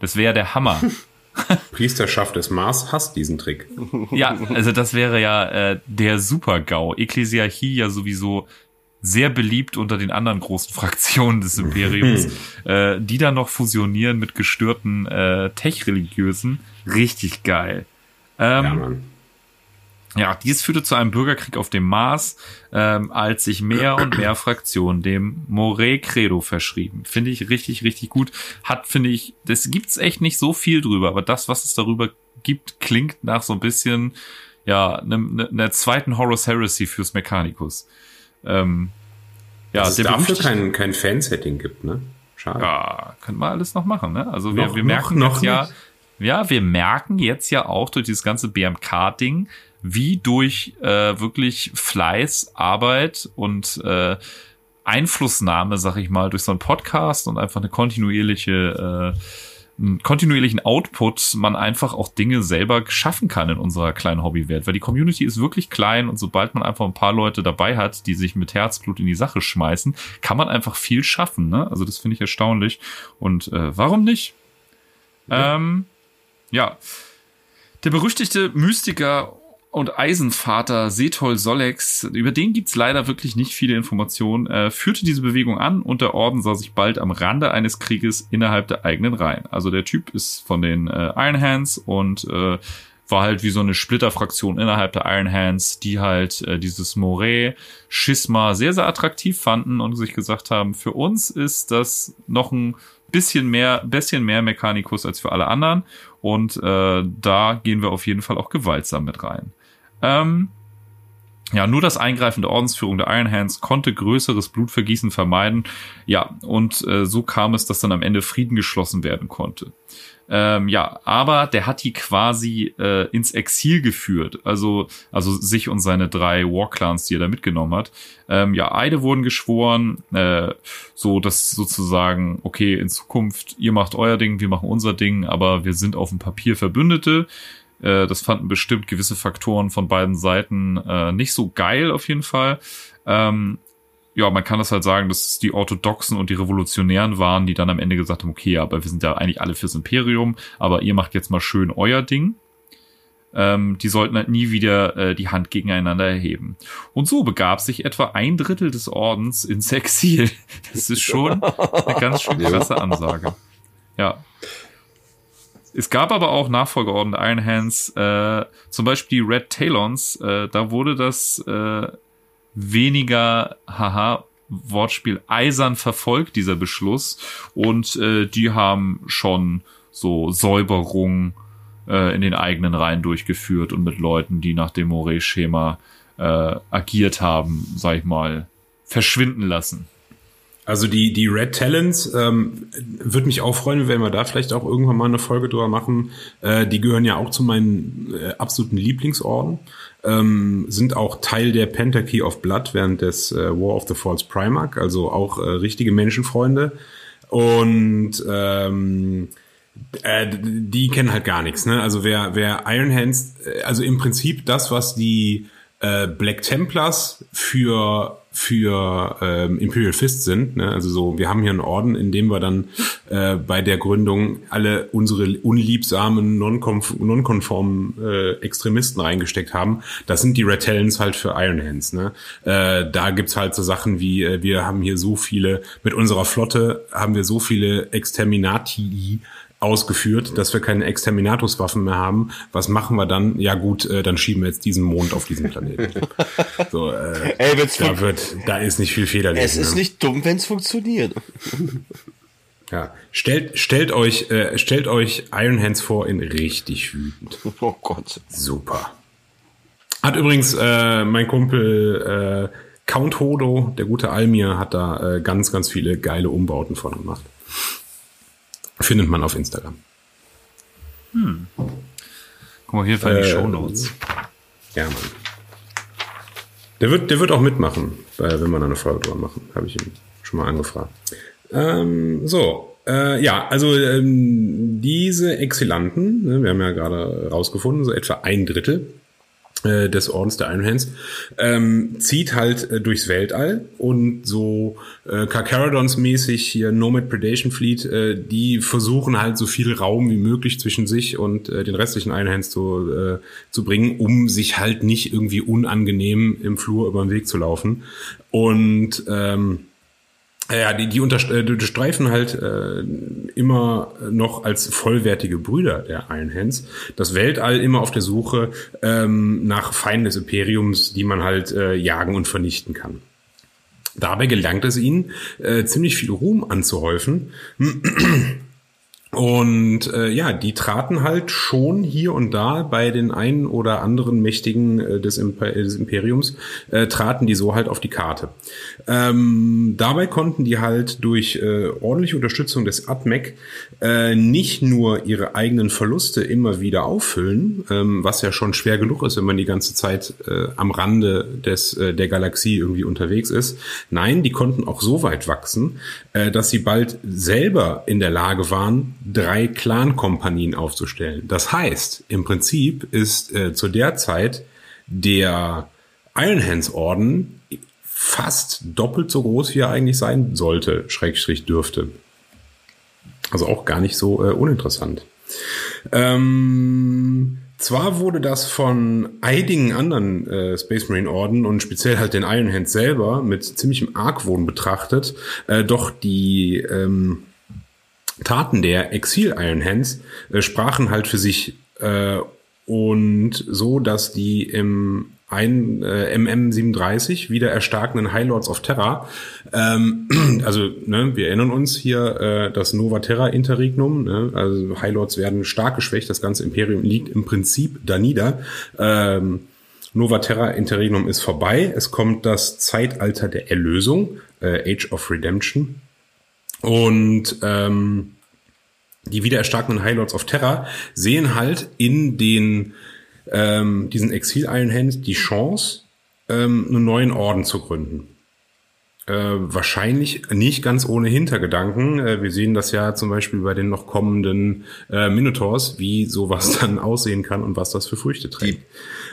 Das wäre der Hammer. <laughs> Priesterschaft des Mars hasst diesen Trick. <laughs> ja, also das wäre ja äh, der Super-GAU. Ekklesiarchie ja sowieso sehr beliebt unter den anderen großen <laughs> Fraktionen des Imperiums, äh, die dann noch fusionieren mit gestörten äh, Tech-Religiösen. Richtig geil. Ähm, Ja, Mann. Ja, dies führte zu einem Bürgerkrieg auf dem Mars, ähm, als sich mehr und mehr <clears throat> Fraktionen dem Moray-Credo verschrieben. Finde ich richtig, richtig gut. Hat, finde ich, das gibt's echt nicht so viel drüber, aber das, was es darüber gibt, klingt nach so ein bisschen, ja, einer ne, ne zweiten Horus Heresy fürs Mechanicus. Ähm, ja, Dass es dafür kein, kein Fansetting gibt, ne? Schade. Ja, können wir alles noch machen, ne? Also wir, noch, wir merken noch, noch ja, ja, wir merken jetzt ja auch durch dieses ganze BMK-Ding, wie durch äh, wirklich Fleiß, Arbeit und äh, Einflussnahme, sag ich mal, durch so einen Podcast und einfach eine kontinuierliche äh, einen kontinuierlichen Output man einfach auch Dinge selber schaffen kann in unserer kleinen Hobbywelt, weil die Community ist wirklich klein und sobald man einfach ein paar Leute dabei hat, die sich mit Herzblut in die Sache schmeißen, kann man einfach viel schaffen. Ne? Also das finde ich erstaunlich und äh, warum nicht? Ja. Ähm, ja, der berüchtigte Mystiker und Eisenvater Setol Solex, über den gibt's leider wirklich nicht viele Informationen, äh, führte diese Bewegung an und der Orden sah sich bald am Rande eines Krieges innerhalb der eigenen Reihen. Also der Typ ist von den äh, Iron Hands und äh, war halt wie so eine Splitterfraktion innerhalb der Iron Hands, die halt äh, dieses Moray-Schisma sehr, sehr attraktiv fanden und sich gesagt haben, für uns ist das noch ein bisschen mehr, bisschen mehr Mechanikus als für alle anderen. Und äh, da gehen wir auf jeden Fall auch gewaltsam mit rein. Ähm, ja, nur das Eingreifen der Ordensführung der Iron Hands konnte größeres Blutvergießen vermeiden. Ja, und äh, so kam es, dass dann am Ende Frieden geschlossen werden konnte. Ähm, ja, aber der hat die quasi äh, ins Exil geführt, also also sich und seine drei Warclans, die er da mitgenommen hat. Ähm, ja, Eide wurden geschworen, äh, so dass sozusagen okay in Zukunft ihr macht euer Ding, wir machen unser Ding, aber wir sind auf dem Papier Verbündete. Äh, das fanden bestimmt gewisse Faktoren von beiden Seiten äh, nicht so geil auf jeden Fall. Ähm, ja, man kann das halt sagen, dass es die Orthodoxen und die Revolutionären waren, die dann am Ende gesagt haben, okay, aber wir sind ja eigentlich alle fürs Imperium, aber ihr macht jetzt mal schön euer Ding. Ähm, die sollten halt nie wieder äh, die Hand gegeneinander erheben. Und so begab sich etwa ein Drittel des Ordens ins Exil. <laughs> Das ist schon eine ganz schön krasse Ansage. Ja. Es gab aber auch Nachfolgeorden der Iron Hands, äh, zum Beispiel die Red Talons, äh, da wurde das äh, weniger, haha, Wortspiel eisern verfolgt, dieser Beschluss. Und äh, die haben schon so Säuberung äh, in den eigenen Reihen durchgeführt und mit Leuten, die nach dem Moray-Schema äh, agiert haben, sag ich mal, verschwinden lassen. Also die, die Red Talents, ähm, würde mich auch freuen, wenn wir da vielleicht auch irgendwann mal eine Folge drüber machen. Äh, die gehören ja auch zu meinen äh, absoluten Lieblingsorden. Ähm, sind auch Teil der Pentarchy of Blood während des äh, War of the False Primarch, also auch äh, richtige Menschenfreunde. Und ähm, äh, die kennen halt gar nichts. Ne? Also wer, wer Iron Hands, äh, also im Prinzip das, was die äh, Black Templars für für ähm, Imperial Fist sind. Ne? Also so, wir haben hier einen Orden, in dem wir dann äh, bei der Gründung alle unsere unliebsamen, nonkonformen äh, Extremisten reingesteckt haben. Das sind die Red halt für Iron Hands. Ne? Äh, da gibt's halt so Sachen wie, äh, wir haben hier so viele, mit unserer Flotte haben wir so viele Exterminati ausgeführt, dass wir keine Exterminatuswaffen mehr haben. Was machen wir dann? Ja gut, äh, dann schieben wir jetzt diesen Mond auf diesen Planeten. <laughs> so, äh, Ey, da wird, da ist nicht viel Fehler. Es ist ne? nicht dumm, wenn es funktioniert. ja, stellt, stellt euch, äh, stellt euch Iron Hands vor in richtig wütend. Oh Gott. Super. Hat übrigens äh, mein Kumpel äh, Count Hodo, der gute Almir, hat da äh, ganz, ganz viele geile Umbauten von gemacht. Findet man auf Instagram. Hm. Guck mal, hier für äh, die Show Notes. Ja, Mann. Der wird, der wird auch mitmachen, wenn wir eine Folge drüber machen. Habe ich ihn schon mal angefragt. Ähm, so, äh, ja, also ähm, diese Exilanten, ne, wir haben ja gerade rausgefunden, so etwa ein Drittel des Ordens der Iron Hands, ähm, zieht halt äh, durchs Weltall und so äh, Carcharodons mäßig hier Nomad Predation Fleet, äh, die versuchen halt so viel Raum wie möglich zwischen sich und äh, den restlichen Iron Hands zu, äh, zu bringen, um sich halt nicht irgendwie unangenehm im Flur über den Weg zu laufen. Und ähm, Ja, die, die unterstreifen halt äh, immer noch als vollwertige Brüder der Iron Hands das Weltall immer auf der Suche ähm, nach Feinden des Imperiums, die man halt äh, jagen und vernichten kann. Dabei gelangt es ihnen, äh, ziemlich viel Ruhm anzuhäufen. Und äh, ja, die traten halt schon hier und da bei den einen oder anderen Mächtigen äh, des, Imper des Imperiums, äh, traten die so halt auf die Karte. Ähm, dabei konnten die halt durch äh, ordentliche Unterstützung des ATMEC äh, nicht nur ihre eigenen Verluste immer wieder auffüllen, ähm, was ja schon schwer genug ist, wenn man die ganze Zeit äh, am Rande des, äh, der Galaxie irgendwie unterwegs ist. Nein, die konnten auch so weit wachsen, äh, dass sie bald selber in der Lage waren, drei Clan-Kompanien aufzustellen. Das heißt, im Prinzip ist äh, zu der Zeit der Iron Hands Orden fast doppelt so groß, wie er eigentlich sein sollte, Schrägstrich dürfte. Also auch gar nicht so äh, uninteressant. Ähm, zwar wurde das von einigen anderen äh, Space Marine Orden und speziell halt den Iron Hands selber mit ziemlichem Argwohn betrachtet, äh, doch die ähm, Taten der Exil Iron Hands äh, sprachen halt für sich äh, und so, dass die im ein äh, MM37 wieder erstarkenden High Lords of Terra, ähm, <clears throat> also ne, wir erinnern uns hier äh, das Nova Terra Interregnum, ne, also High Lords werden stark geschwächt, das ganze Imperium liegt im Prinzip da nieder. Ähm, Nova Terra Interregnum ist vorbei, es kommt das Zeitalter der Erlösung, äh, Age of Redemption, und ähm, die wieder erstarkenden High Lords of Terra sehen halt in den ähm, diesen Exil Iron Hand die Chance, ähm, einen neuen Orden zu gründen. Äh, wahrscheinlich nicht ganz ohne Hintergedanken. Äh, wir sehen das ja zum Beispiel bei den noch kommenden äh, Minotaurs, wie sowas <laughs> dann aussehen kann und was das für Früchte trägt.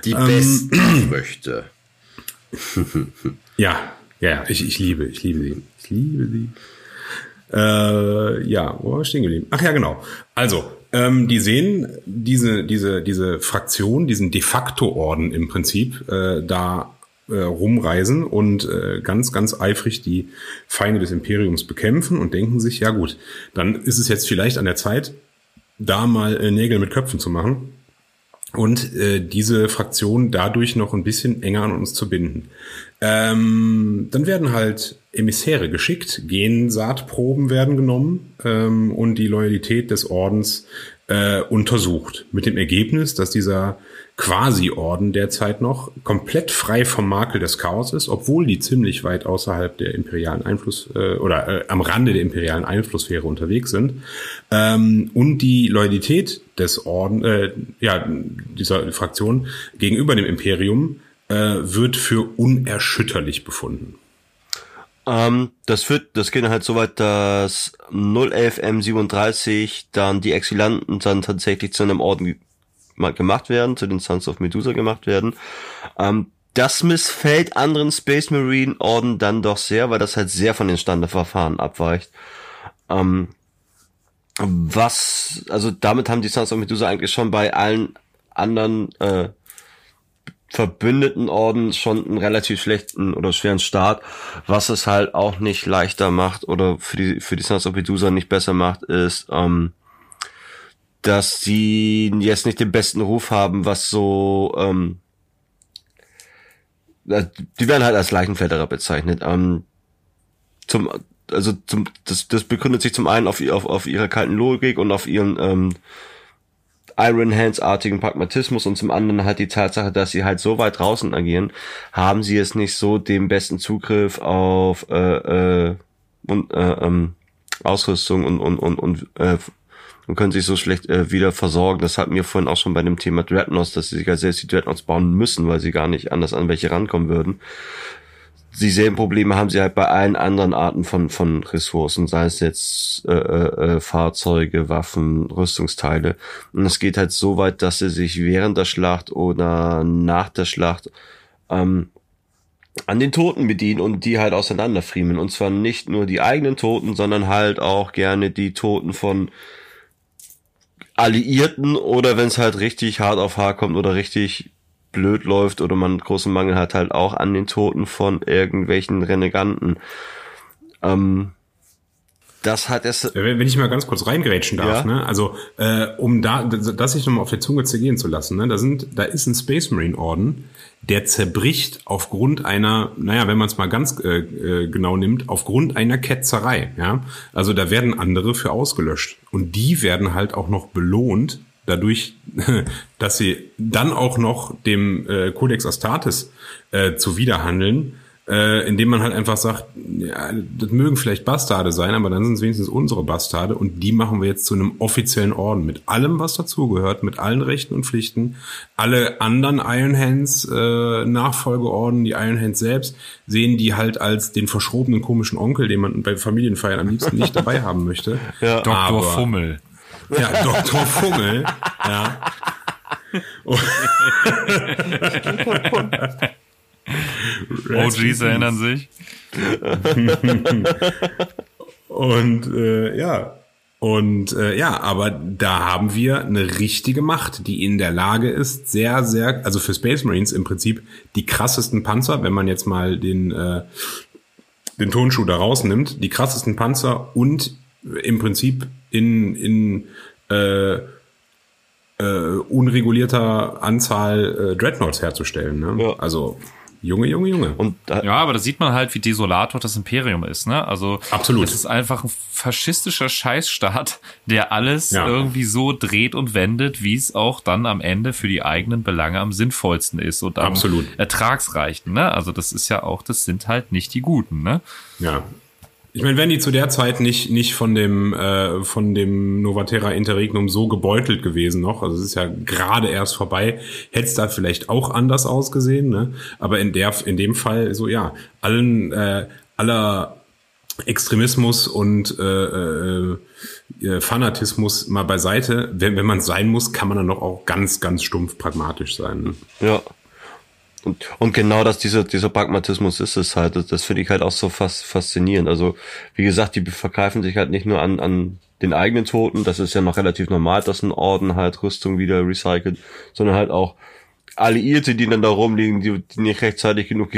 Die, die ähm, besten Früchte. <clears throat> <clears throat> ja, ja, ich, ich liebe, ich liebe sie. Ich liebe sie. Äh, ja, wo war ich stehen geblieben? Ach ja, genau. Also, ähm, die sehen diese, diese, diese Fraktion, diesen de facto Orden im Prinzip, äh, da äh, rumreisen und äh, ganz, ganz eifrig die Feinde des Imperiums bekämpfen und denken sich, ja gut, dann ist es jetzt vielleicht an der Zeit, da mal äh, Nägel mit Köpfen zu machen und äh, diese Fraktion dadurch noch ein bisschen enger an uns zu binden. Ähm, dann werden halt Emissäre geschickt, Gensaatproben werden genommen ähm, und die Loyalität des Ordens äh, untersucht. Mit dem Ergebnis, dass dieser Quasi-Orden derzeit noch komplett frei vom Makel des Chaos ist, obwohl die ziemlich weit außerhalb der imperialen Einfluss äh, oder äh, am Rande der imperialen Einflusssphäre unterwegs sind. Ähm, und die Loyalität des Orden, äh, ja, dieser Fraktion gegenüber dem Imperium äh, wird für unerschütterlich befunden. Ähm, das führt, das geht halt so weit, dass 011 M37 dann die Exilanten dann tatsächlich zu einem Orden gemacht werden, zu den Sons of Medusa gemacht werden. Ähm, das missfällt anderen Space Marine Orden dann doch sehr, weil das halt sehr von den Standardverfahren abweicht. Ähm, was, also damit haben die Sons of Medusa eigentlich schon bei allen anderen äh, verbündeten Orden schon einen relativ schlechten oder schweren Start, was es halt auch nicht leichter macht oder für die für die Sons of Medusa nicht besser macht, ist ähm, dass sie jetzt nicht den besten Ruf haben, was so, ähm, die werden halt als Leichenfelderer bezeichnet. Ähm, zum, also zum, das, das begründet sich zum einen auf, auf, auf ihrer kalten Logik und auf ihren ähm, Iron Hands-artigen Pragmatismus und zum anderen halt die Tatsache, dass sie halt so weit draußen agieren, haben sie jetzt nicht so den besten Zugriff auf äh, äh, und, äh, ähm, Ausrüstung und, und, und, und äh, und können sich so schlecht äh, wieder versorgen. Das hatten wir vorhin auch schon bei dem Thema Dreadnoughts, dass sie sich ja selbst die Dreadnoughts bauen müssen, weil sie gar nicht anders an welche rankommen würden. Dieselben Probleme haben sie halt bei allen anderen Arten von, von Ressourcen, sei es jetzt äh, äh, äh, Fahrzeuge, Waffen, Rüstungsteile. Und es geht halt so weit, dass sie sich während der Schlacht oder nach der Schlacht ähm, an den Toten bedienen und die halt auseinanderfriemeln. Und zwar nicht nur die eigenen Toten, sondern halt auch gerne die Toten von Alliierten oder wenn es halt richtig hart auf Haar kommt oder richtig blöd läuft oder man großen Mangel hat, halt auch an den Toten von irgendwelchen Reneganten. Ähm, das hat es. Wenn wenn ich mal ganz kurz reingrätschen darf, Ja. ne? Also, äh, um da, das sich nochmal auf der Zunge zergehen zu lassen, ne? Da sind, da ist ein Space Marine Orden, der zerbricht aufgrund einer, naja, wenn man es mal ganz äh, äh, genau nimmt, aufgrund einer Ketzerei, ja. Also da werden andere für ausgelöscht. Und die werden halt auch noch belohnt, dadurch, <laughs> dass sie dann auch noch dem äh, Codex Astartes äh, zuwiderhandeln, äh, indem man halt einfach sagt, ja, das mögen vielleicht Bastarde sein, aber dann sind es wenigstens unsere Bastarde und die machen wir jetzt zu einem offiziellen Orden mit allem, was dazugehört, mit allen Rechten und Pflichten. Alle anderen Iron Hands äh, Nachfolgeorden, die Iron Hands selbst, sehen die halt als den verschrobenen komischen Onkel, den man bei Familienfeiern am liebsten nicht <laughs> dabei haben möchte. Ja. Dr. Aber- Fummel. Ja, <laughs> Dr. Fummel. ja. OGs erinnern sich. <laughs> Und äh, ja. Und äh, ja, aber da haben wir eine richtige Macht, die in der Lage ist, sehr, sehr, also für Space Marines im Prinzip die krassesten Panzer, wenn man jetzt mal den, äh, den Tonschuh da rausnimmt, die krassesten Panzer und im Prinzip in, in äh, äh, unregulierter Anzahl äh, Dreadnoughts herzustellen. Ne? Ja. Also Junge, Junge, Junge. Und da, Ja, aber da sieht man halt, wie desolator das Imperium ist, ne? Also Absolut. Es ist einfach ein faschistischer Scheißstaat, der alles Ja. irgendwie so dreht und wendet, wie es auch dann am Ende für die eigenen Belange am sinnvollsten ist und am Absolut. ertragsreichen, ne? Also das ist ja auch, das sind halt nicht die Guten, ne? Ja. Ich meine, wären die zu der Zeit nicht nicht von dem äh, von dem Novatera Interregnum so gebeutelt gewesen noch, also es ist ja gerade erst vorbei, hätte es da vielleicht auch anders ausgesehen, ne? Aber in der in dem Fall so ja, allen äh, aller Extremismus und äh, äh, äh, Fanatismus mal beiseite. Wenn, wenn man sein muss, kann man dann doch auch ganz, ganz stumpf pragmatisch sein. Ne? Ja. Und, und genau das, dieser, dieser Pragmatismus ist es halt. Das, das finde ich halt auch so fas faszinierend. Also, wie gesagt, die vergreifen sich halt nicht nur an, an den eigenen Toten, das ist ja noch relativ normal, dass ein Orden halt Rüstung wieder recycelt, sondern halt auch Alliierte, die dann da rumliegen, die, die nicht rechtzeitig genug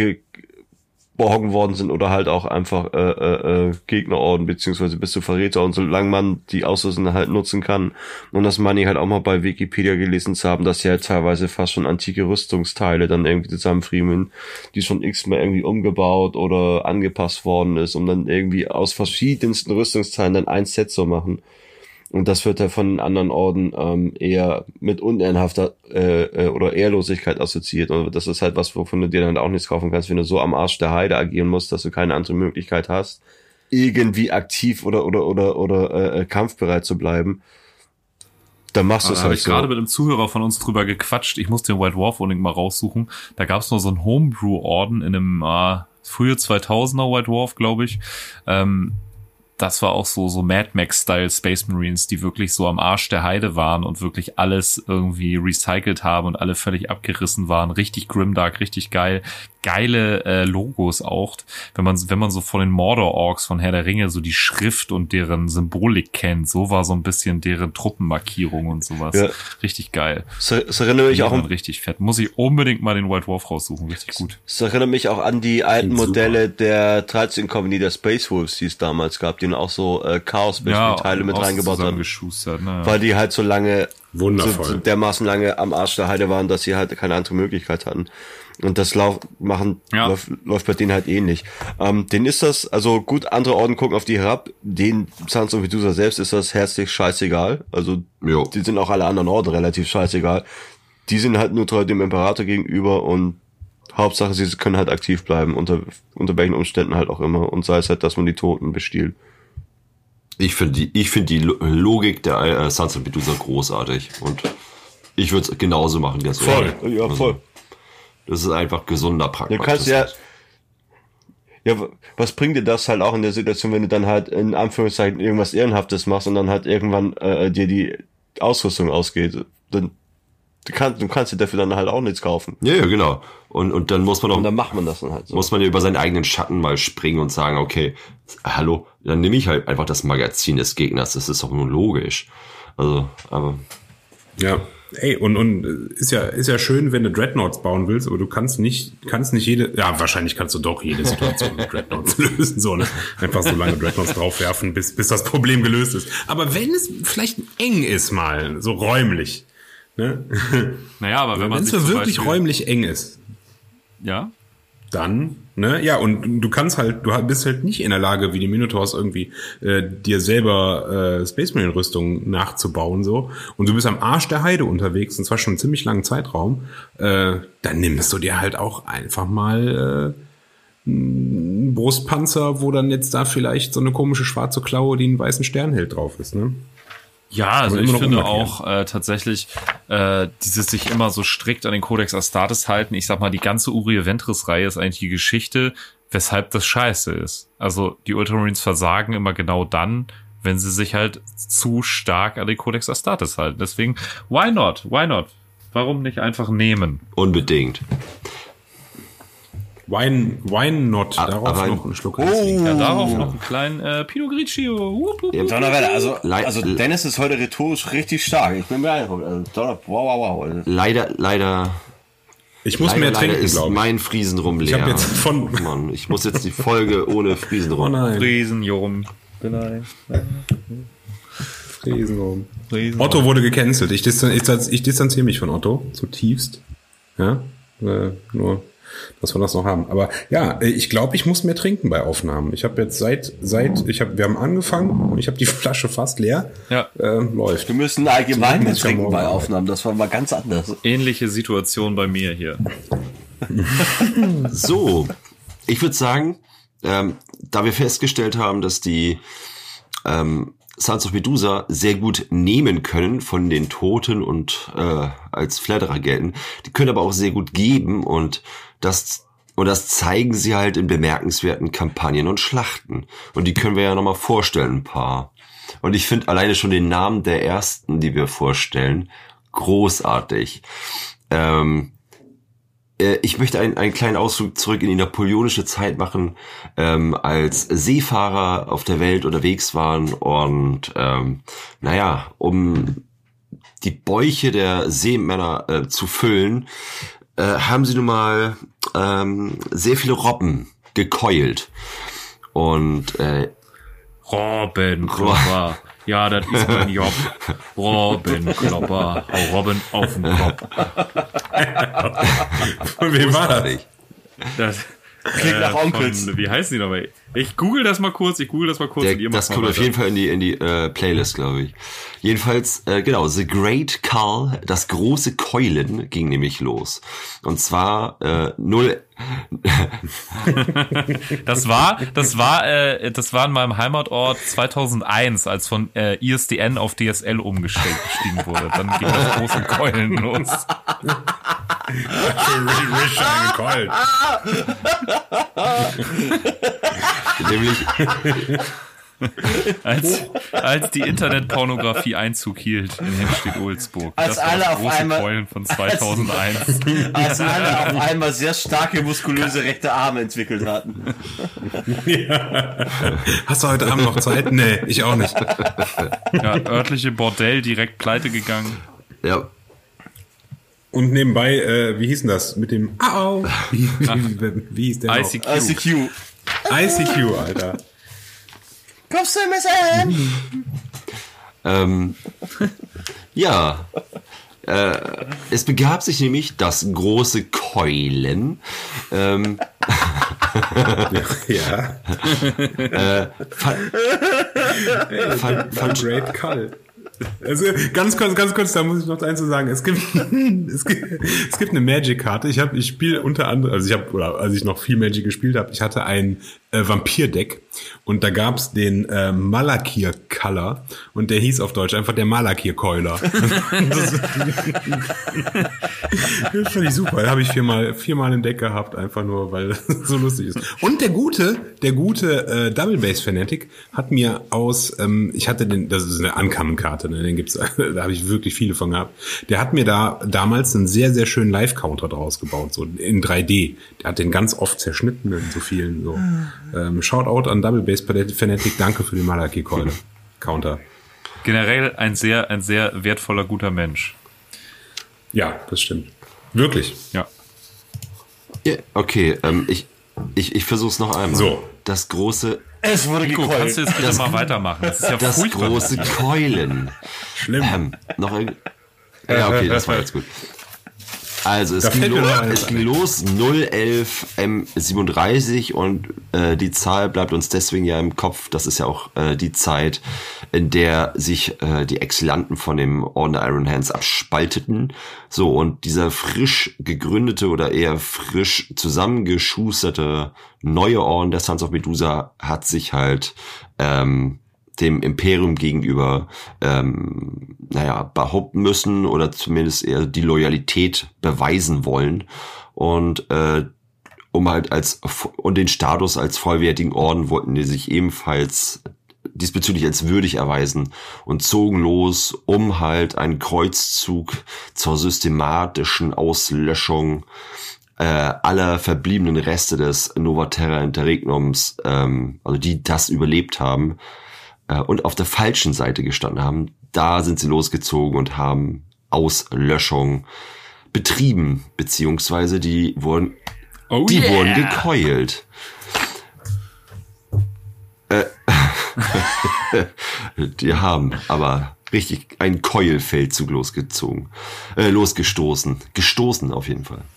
geborgen worden sind oder halt auch einfach äh, äh, äh, Gegnerorden beziehungsweise bis zu Verräter und solange man die Ausrüstung halt nutzen kann und das meine ich halt auch mal bei Wikipedia gelesen zu haben, dass sie halt teilweise fast schon antike Rüstungsteile dann irgendwie zusammenfriemeln, die schon x-mal irgendwie umgebaut oder angepasst worden ist, um dann irgendwie aus verschiedensten Rüstungsteilen dann ein Set zu machen. Und das wird ja von den anderen Orden ähm, eher mit unehrenhafter äh, äh, oder Ehrlosigkeit assoziiert. Und das ist halt was, wovon du dir dann auch nichts kaufen kannst, wenn du so am Arsch der Heide agieren musst, dass du keine andere Möglichkeit hast, irgendwie aktiv oder oder oder oder äh, kampfbereit zu bleiben. Dann machst du es habe halt ich so. gerade mit einem Zuhörer von uns drüber gequatscht. Ich muss den White Dwarf unbedingt mal raussuchen. Da gab es noch so einen Homebrew-Orden in einem äh, frühe 2000er White Dwarf, glaube ich. Ähm, das war auch so, so Mad Max-Style Space Marines, die wirklich so am Arsch der Heide waren und wirklich alles irgendwie recycelt haben und alle völlig abgerissen waren. Richtig grimdark, richtig geil. Geile äh, Logos auch. Wenn man, wenn man so von den Mordor-Orks von Herr der Ringe so die Schrift und deren Symbolik kennt, so war so ein bisschen deren Truppenmarkierung und sowas. Ja. Richtig geil. Es erinnert mich Die auch um, richtig fett. Muss ich unbedingt mal den White Dwarf raussuchen. Richtig gut. es erinnert mich auch an die alten Klingt super. Modelle der 13 Company der Space Wolves, die es damals gab, die auch so äh, chaos teile mit reingebaut haben. zusammengeschustert, ne? weil die halt so lange, Wundervoll. so, so dermaßen lange am Arsch der Heide waren, dass sie halt keine andere Möglichkeit hatten. Und das lauf, machen, Ja. läuft, läuft bei denen halt ähnlich. Ähm, denen ist das, also gut, andere Orden gucken auf die herab, den Sans und Medusa selbst ist das herzlich scheißegal. Also, Jo. die sind auch alle anderen Orden relativ scheißegal. Die sind halt nur treu dem Imperator gegenüber und Hauptsache, sie können halt aktiv bleiben, unter, unter welchen Umständen halt auch immer. Und sei es halt, dass man die Toten bestiehlt. Ich finde die, ich finde die Lo- Logik der äh, of Medusa großartig und ich würde es genauso machen. Ganz Voll. Ja, voll. Das ist einfach gesunder Du Pragmatismus. kannst ja, ja, was bringt dir das halt auch in der Situation, wenn du dann halt in Anführungszeichen irgendwas Ehrenhaftes machst und dann halt irgendwann äh, dir die Ausrüstung ausgeht? Dann du kannst, du kannst dir dafür dann halt auch nichts kaufen. Ja, ja, genau. Und, und dann muss man Und doch, dann macht man das dann halt so. muss man ja über seinen eigenen Schatten mal springen und sagen, okay, hallo, dann nehme ich halt einfach das Magazin des Gegners. Das ist doch nur logisch. Also, aber Ja. Ey, und, und äh, ist ja, ist ja schön, wenn du Dreadnoughts bauen willst, aber du kannst nicht, kannst nicht jede, ja, wahrscheinlich kannst du doch jede Situation mit Dreadnoughts <laughs> lösen, so, ne? Einfach so lange Dreadnoughts draufwerfen, bis, bis das Problem gelöst ist. Aber wenn es vielleicht eng ist mal, so räumlich, ne? Naja, aber wenn man Wenn es wirklich Beispiel, räumlich eng ist, Ja, dann, ne, ja, und du kannst halt, du bist halt nicht in der Lage, wie die Minotaurs irgendwie äh, dir selber äh, Space Marine Rüstung nachzubauen so. Und du bist am Arsch der Heide unterwegs und zwar schon einen ziemlich langen Zeitraum, äh, dann nimmst du dir halt auch einfach mal äh, einen Brustpanzer, wo dann jetzt da vielleicht so eine komische schwarze Klaue, die einen weißen Stern hält drauf ist, ne? Ja, also ich finde umlackieren. auch äh, tatsächlich äh, dieses sich immer so strikt an den Codex Astartes halten. Ich sag mal, die ganze Uri Ventris Reihe ist eigentlich die Geschichte, weshalb das scheiße ist. Also die Ultramarines versagen immer genau dann, wenn sie sich halt zu stark an den Codex Astartes halten. Deswegen, why not? Why not? Warum nicht einfach nehmen? Unbedingt. Wine, Wine Not, Ah, darauf noch einen Schluck. Oh. Ja, darauf noch einen kleinen äh, Pinot Grigio. Wup, wup, wup. Donnerwetter, also, also Dennis ist heute rhetorisch richtig stark. Ich bin beeindruckt. Also, Donner, wow, wow, wow. Also, Leider, leider, Ich muss leider, mehr leider trinken, ist glaube ich. mein Friesenrum leer. Ich habe jetzt von, <laughs> Mann, ich muss jetzt die Folge ohne oh Friesenrum. nein, Riesenjum. Vielleicht. Riesenrum. Riesen Otto wurde gecancelt. Ich, distan ich distanziere mich von Otto zutiefst. Ja, äh, nur, dass wir das noch haben. Aber ja, ich glaube, ich muss mehr trinken bei Aufnahmen. Ich habe jetzt seit seit ich habe wir haben angefangen und ich habe die <laughs> Flasche fast leer. Ja. äh, läuft. wir müssen allgemein mehr trinken bei. Aufnahmen. Das war mal ganz anders. Ähnliche Situation bei mir hier. <laughs> So, ich würde sagen, ähm, da wir festgestellt haben, dass die ähm, Sons of Medusa sehr gut nehmen können von den Toten und äh, als Flatterer gelten, die können aber auch sehr gut geben und das und das zeigen sie halt in bemerkenswerten Kampagnen und Schlachten. Und die können wir ja nochmal vorstellen, ein paar. Und ich finde alleine schon den Namen der ersten, die wir vorstellen, großartig. Ähm, äh, ich möchte einen, einen kleinen Ausflug zurück in die napoleonische Zeit machen, ähm, als Seefahrer auf der Welt unterwegs waren und ähm, naja, um die Bäuche der Seemänner äh, zu füllen, äh, haben sie nun mal ähm, sehr viele Robben gekeult. Und äh, Robben Klopper. Ja, das ist mein Job. Robben Klopper. Hau Robben auf den Kopf. Von wem war das? Das, Klingt nach von- Onkels. Wie heißen die nochmal? Ich google das mal kurz, ich google das mal kurz Der, und ihr das kommt auf jeden Fall in die, in die äh, Playlist, glaube ich. Jedenfalls, äh, genau, The Great Cull, das große Keulen, ging nämlich los. Und zwar äh, null. <laughs> Das war, das war, äh, das war in meinem Heimatort 2001, als von äh, ISDN auf DSL umgestiegen wurde. Dann ging das große Keulen los. <laughs> Rich angekeult. <laughs> nämlich, <laughs> Als, als die Internetpornografie Einzug hielt in Hemstedt-Ulzburg. Als das alle das auf einmal- Keulen von <laughs> 2001. Als alle <laughs> auf einmal sehr starke, muskulöse rechte Arme entwickelt hatten. Hast du heute Abend noch Zeit? Nee, ich auch nicht. Ja, örtliche Bordell direkt pleite gegangen. ja, Und nebenbei, äh, wie hieß denn das? Mit dem Au! Wie, wie, wie hieß der? ICQ. ICQ. ICQ, Alter. Kommst du MSN? ähm, ja. Äh, es begab sich nämlich das große Keulen. Ähm, Ja. fand, fand, fand, Great Call. Also ganz kurz, ganz kurz, da muss ich noch eins zu sagen. Es gibt, <laughs> es gibt, es gibt eine Magic-Karte. Ich habe, ich spiele unter anderem, also ich habe, oder als ich noch viel Magic gespielt habe, ich hatte ein äh, Vampir-Deck und da gab's den äh, Malakir-Color und der hieß auf Deutsch einfach der Malakir-Keuler. <laughs> das, das <laughs> fand ich super. Da habe ich viermal, viermal im Deck gehabt, einfach nur, weil das so lustig ist. Und der gute, der gute äh, Double Base Fanatic hat mir aus, ähm, ich hatte den, das ist eine Uncommon-Karte, ne, den gibt's, <laughs> da habe ich wirklich viele von gehabt. Der hat mir da damals einen sehr, sehr schönen Live-Counter draus gebaut, so in 3D. Der hat den ganz oft zerschnitten in so vielen, so. Ähm, Shoutout an Double Base Fanatic, danke für den Malaki-Counter. Generell ein sehr, ein sehr wertvoller, guter Mensch. Ja, das stimmt. Wirklich. Ja. Ja, okay, ähm, ich, ich, ich versuch's noch einmal. So. Das große, Es wurde Nico, kannst du jetzt bitte mal weitermachen? Das ist ja das furchtbar. große Keulen. Schlimm. Ähm, noch ein, ja, okay, das war jetzt gut. Also es ging, los, es ging los 011 M37 und äh, die Zahl bleibt uns deswegen ja im Kopf. Das ist ja auch äh, die Zeit, in der sich äh, die Exilanten von dem Orden der Iron Hands abspalteten. So und dieser frisch gegründete oder eher frisch zusammengeschusterte neue Orden der Sons of Medusa hat sich halt ähm, dem Imperium gegenüber, ähm, naja, behaupten müssen oder zumindest eher die Loyalität beweisen wollen. Und äh, um halt als und den Status als vollwertigen Orden wollten die sich ebenfalls diesbezüglich als würdig erweisen und zogen los, um halt einen Kreuzzug zur systematischen Auslöschung äh, aller verbliebenen Reste des Novaterra Interregnums, ähm, also die das überlebt haben, äh, und auf der falschen Seite gestanden haben, da sind sie losgezogen und haben Auslöschung betrieben, beziehungsweise die wurden, Oh die yeah. wurden gekeult. Äh, <laughs> die haben aber richtig einen Keuelfeldzug losgezogen, äh, losgestoßen, gestoßen auf jeden Fall. <laughs>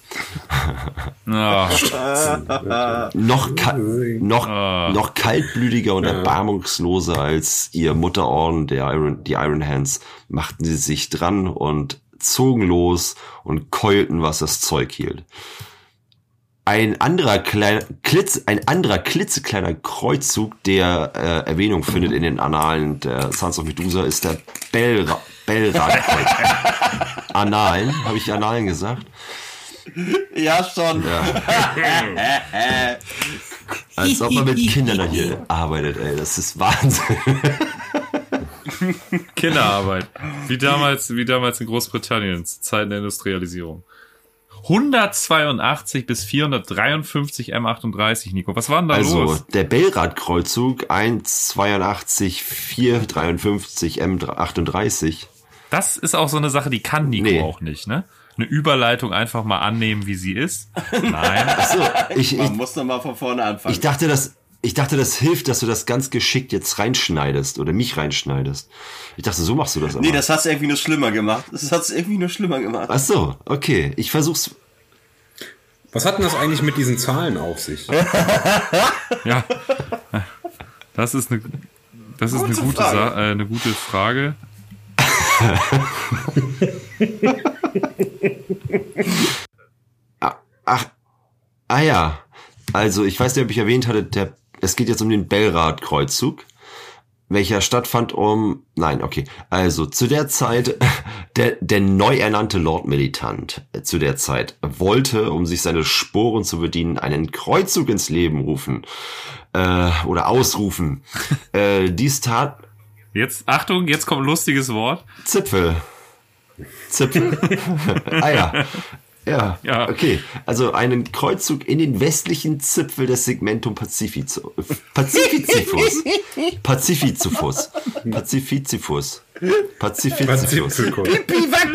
Ah, noch, ka noch, noch kaltblütiger und erbarmungsloser als ihr Mutterorden, der Iron, die Iron Hands, machten sie sich dran und zogen los und keulten, was das Zeug hielt. Ein anderer kleiner, klitz, ein anderer klitzekleiner Kreuzzug, der äh, Erwähnung findet in den Annalen der Sons of Medusa, ist der Bellra Bellrad-Kreuzzug. <laughs> Annalen, habe ich Annalen gesagt? Ja, schon. <laughs> Als ob man mit Kindern hier <laughs> arbeitet, ey. Das ist Wahnsinn. Kinderarbeit. Wie damals, wie damals in Großbritannien, zu Zeiten der Industrialisierung. 182 bis 453 M38, Nico. Was war denn da Also, los? der Bellrad-Kreuzzug 182 453 M38. Das ist auch so eine Sache, die kann Nico Nee. auch nicht, ne? Eine Überleitung einfach mal annehmen, wie sie ist. <laughs> Nein. Achso, ich, ich, Man muss doch mal von vorne anfangen. ich dachte, das, ich dachte, das hilft, dass du das ganz geschickt jetzt reinschneidest oder mich reinschneidest. Ich dachte, so machst du das aber. nee, das hat's irgendwie nur schlimmer gemacht. Das hat's irgendwie nur schlimmer gemacht. Ach so, okay. Ich versuch's. Was hat denn das eigentlich mit diesen Zahlen auf sich? <laughs> Ja. Das ist eine, das ist eine Gute gute, Frage. Sa äh, eine gute Frage. <laughs> Ach, ah ja. Also, ich weiß nicht, ob ich erwähnt hatte, der, es geht jetzt um den Bellrad-Kreuzzug, welcher stattfand um, nein, okay. Also, zu der Zeit, <laughs> der, der neu ernannte Lord Militant äh, zu der Zeit wollte, um sich seine Sporen zu bedienen, einen Kreuzzug ins Leben rufen, äh, oder ausrufen. <laughs> äh, dies tat Jetzt, Achtung, jetzt kommt ein lustiges Wort. Zipfel. Zipfel. <laughs> ah ja. Ja, okay. Also einen Kreuzzug in den westlichen Zipfel des Segmentum. Pazifizifus. <laughs> Pazifizifus. Pazifizifus. Pazifizifus. Zipfelkurs.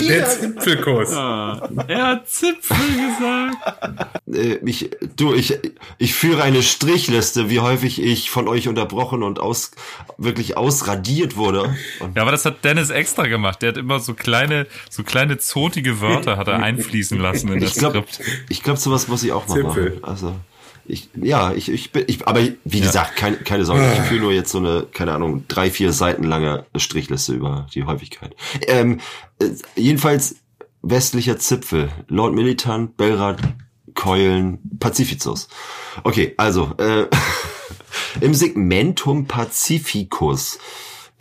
Der Zipfelkurs. Er hat Zipfel gesagt. Äh, ich, du, ich, ich führe eine Strichliste, wie häufig ich von euch unterbrochen und aus, wirklich ausradiert wurde. Und Ja, aber das hat Dennis extra gemacht. Der hat immer so kleine, so kleine zotige Wörter hat er einfließen lassen in das ich glaube, Skript. ich glaube, sowas muss ich auch mal Zipfel. machen. Also, ich, ja, ich, ich bin, ich, aber wie gesagt, keine, keine Sorge, ich führe nur jetzt so eine, keine Ahnung, drei, vier Seiten lange Strichliste über die Häufigkeit. Ähm, äh, jedenfalls westlicher Zipfel, Lord Militant, Belrad, Keulen, Pacificus. Okay, also, äh, <laughs> im Segmentum Pacificus,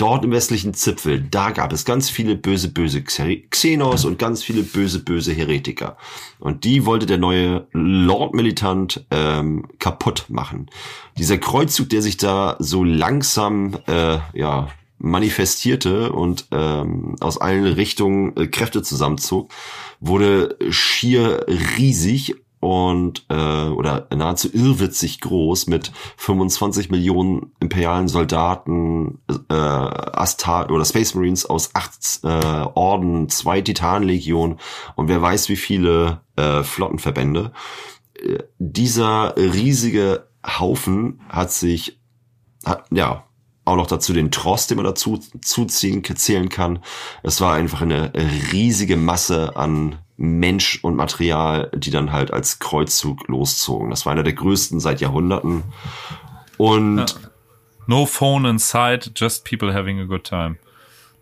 dort im westlichen Zipfel, da gab es ganz viele böse, böse Xe- Xenos und ganz viele böse, böse Heretiker. Und die wollte der neue Lord Militant ähm, kaputt machen. Dieser Kreuzzug, der sich da so langsam, äh, ja, manifestierte und ähm, aus allen Richtungen äh, Kräfte zusammenzog, wurde schier riesig und äh, oder nahezu irrwitzig groß mit 25 Millionen imperialen Soldaten, äh, Astar oder Space Marines aus acht äh, Orden, zwei Titanlegionen und wer weiß wie viele äh, Flottenverbände. Äh, dieser riesige Haufen hat sich hat, ja auch noch dazu den Tross, den man dazu zuziehen zählen kann. Es war einfach eine riesige Masse an Mensch und Material, die dann halt als Kreuzzug loszogen. Das war einer der größten seit Jahrhunderten. Und. No phone inside, just people having a good time.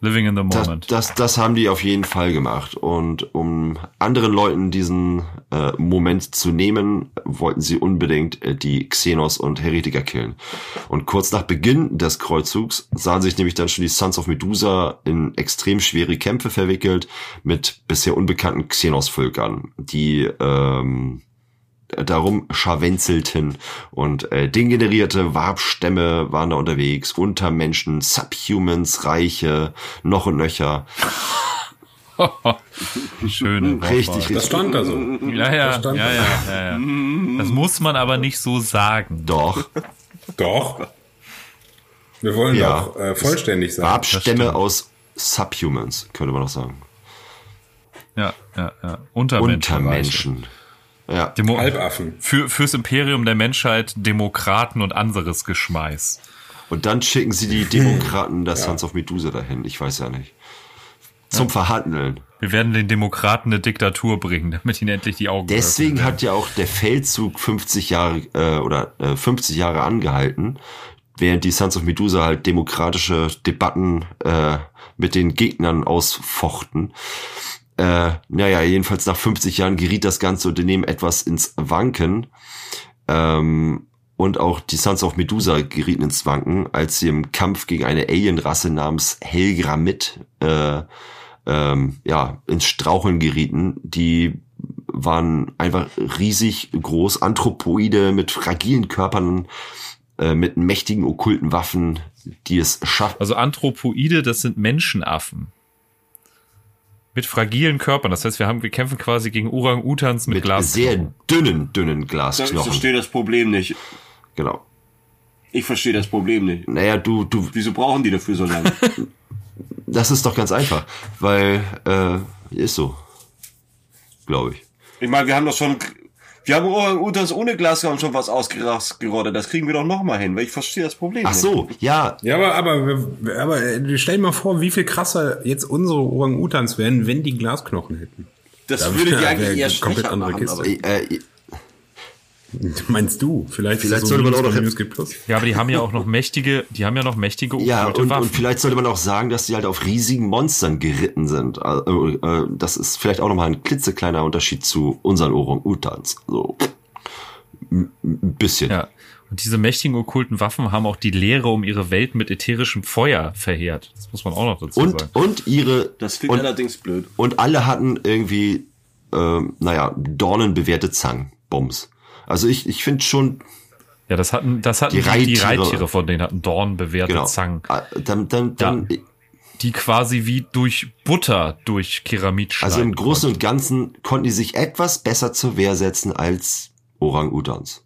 Living in the moment. Das, das, das haben die auf jeden Fall gemacht. Und um anderen Leuten diesen äh, Moment zu nehmen, wollten sie unbedingt äh, die Xenos und Heretiker killen. Und kurz nach Beginn des Kreuzzugs sahen sich nämlich dann schon die Sons of Medusa in extrem schwere Kämpfe verwickelt mit bisher unbekannten Xenos-Völkern, die ähm, darum scharwenzelten und äh, degenerierte Warbstämme waren da unterwegs, Untermenschen, Subhumans, Reiche, noch und nöcher. <laughs> Schöne Richtig, richtig. Das stand da so. Ja, ja, ja, ja, ja, ja. Das muss man aber nicht so sagen. Doch. Doch. Wir wollen Ja. doch äh, vollständig sein. Warbstämme aus Subhumans, könnte man noch sagen. Ja, ja, ja. Untermenschen. Untermenschen. Ja. Demo Halbaffen. für, fürs Imperium der Menschheit Demokraten und anderes Geschmeiß. Und dann schicken sie die Demokraten der <laughs> Sons of Medusa dahin. Ich weiß ja nicht. Zum Verhandeln. Wir werden den Demokraten eine Diktatur bringen, <laughs> damit ihnen endlich die Augen Deswegen hat ja auch der Feldzug 50 Jahre äh, oder äh, 50 Jahre angehalten, während die Sons of Medusa halt demokratische Debatten äh, mit den Gegnern ausfochten. Äh, naja, jedenfalls nach 50 Jahren geriet das ganze Unternehmen etwas ins Wanken. Ähm, und auch die Sons of Medusa gerieten ins Wanken, als sie im Kampf gegen eine Alienrasse namens Helgramit äh, ähm, ja, ins Straucheln gerieten. Die waren einfach riesig groß, Anthropoide mit fragilen Körpern, äh, mit mächtigen okkulten Waffen, die es schaffen. Also Anthropoide, das sind Menschenaffen. Mit fragilen Körpern. Das heißt, wir haben, wir kämpfen quasi gegen Orang-Utans mit, Mit Glas. sehr dünnen, dünnen Ich Glasknochen. verstehe das Problem nicht. Genau. Ich verstehe das Problem nicht. Naja, du, du, Wieso brauchen die dafür so lange? <laughs> das ist doch ganz einfach, weil äh, ist so, glaube ich. Ich meine, wir haben doch schon, wir haben Orang-Utans ohne Glasraum schon was ausgerottet. Das kriegen wir doch noch mal hin, weil ich verstehe das Problem Ach nicht. so, ja, Ja, aber, aber, wir- aber äh, stell dir mal vor, wie viel krasser jetzt unsere Orang-Utans wären, wenn die Glasknochen hätten. Das Da würde die eigentlich eher komplett andere machen. Kiste. Aber äh, <laughs> Meinst du? Vielleicht, Vielleicht sollte man auch noch- Minus gibt Plus. Ja, aber die haben ja auch noch mächtige, die haben ja noch mächtige ja und, Waffen. und vielleicht sollte man auch sagen, dass die halt auf riesigen Monstern geritten sind. Also, äh, das ist vielleicht auch nochmal ein klitzekleiner Unterschied zu unseren Orang-Utans. So, ein bisschen. ja. Und diese mächtigen okkulten Waffen haben auch die Lehre um ihre Welt mit ätherischem Feuer verheert. Das muss man auch noch dazu Und, sagen. und ihre, das finde ich allerdings blöd. und alle hatten irgendwie, ähm, naja, dornenbewehrte Zangen, Bums. Also ich, ich finde schon, Ja, das hatten, das hatten Die die, die Reittiere. Reittiere von denen hatten dornbewehrte genau, Zangen, Ah, dann, dann, dann, die quasi wie durch Butter durch Keramit schneiden. also im Großen und Ganzen konnten die sich etwas besser zur Wehr setzen als Orang-Utans.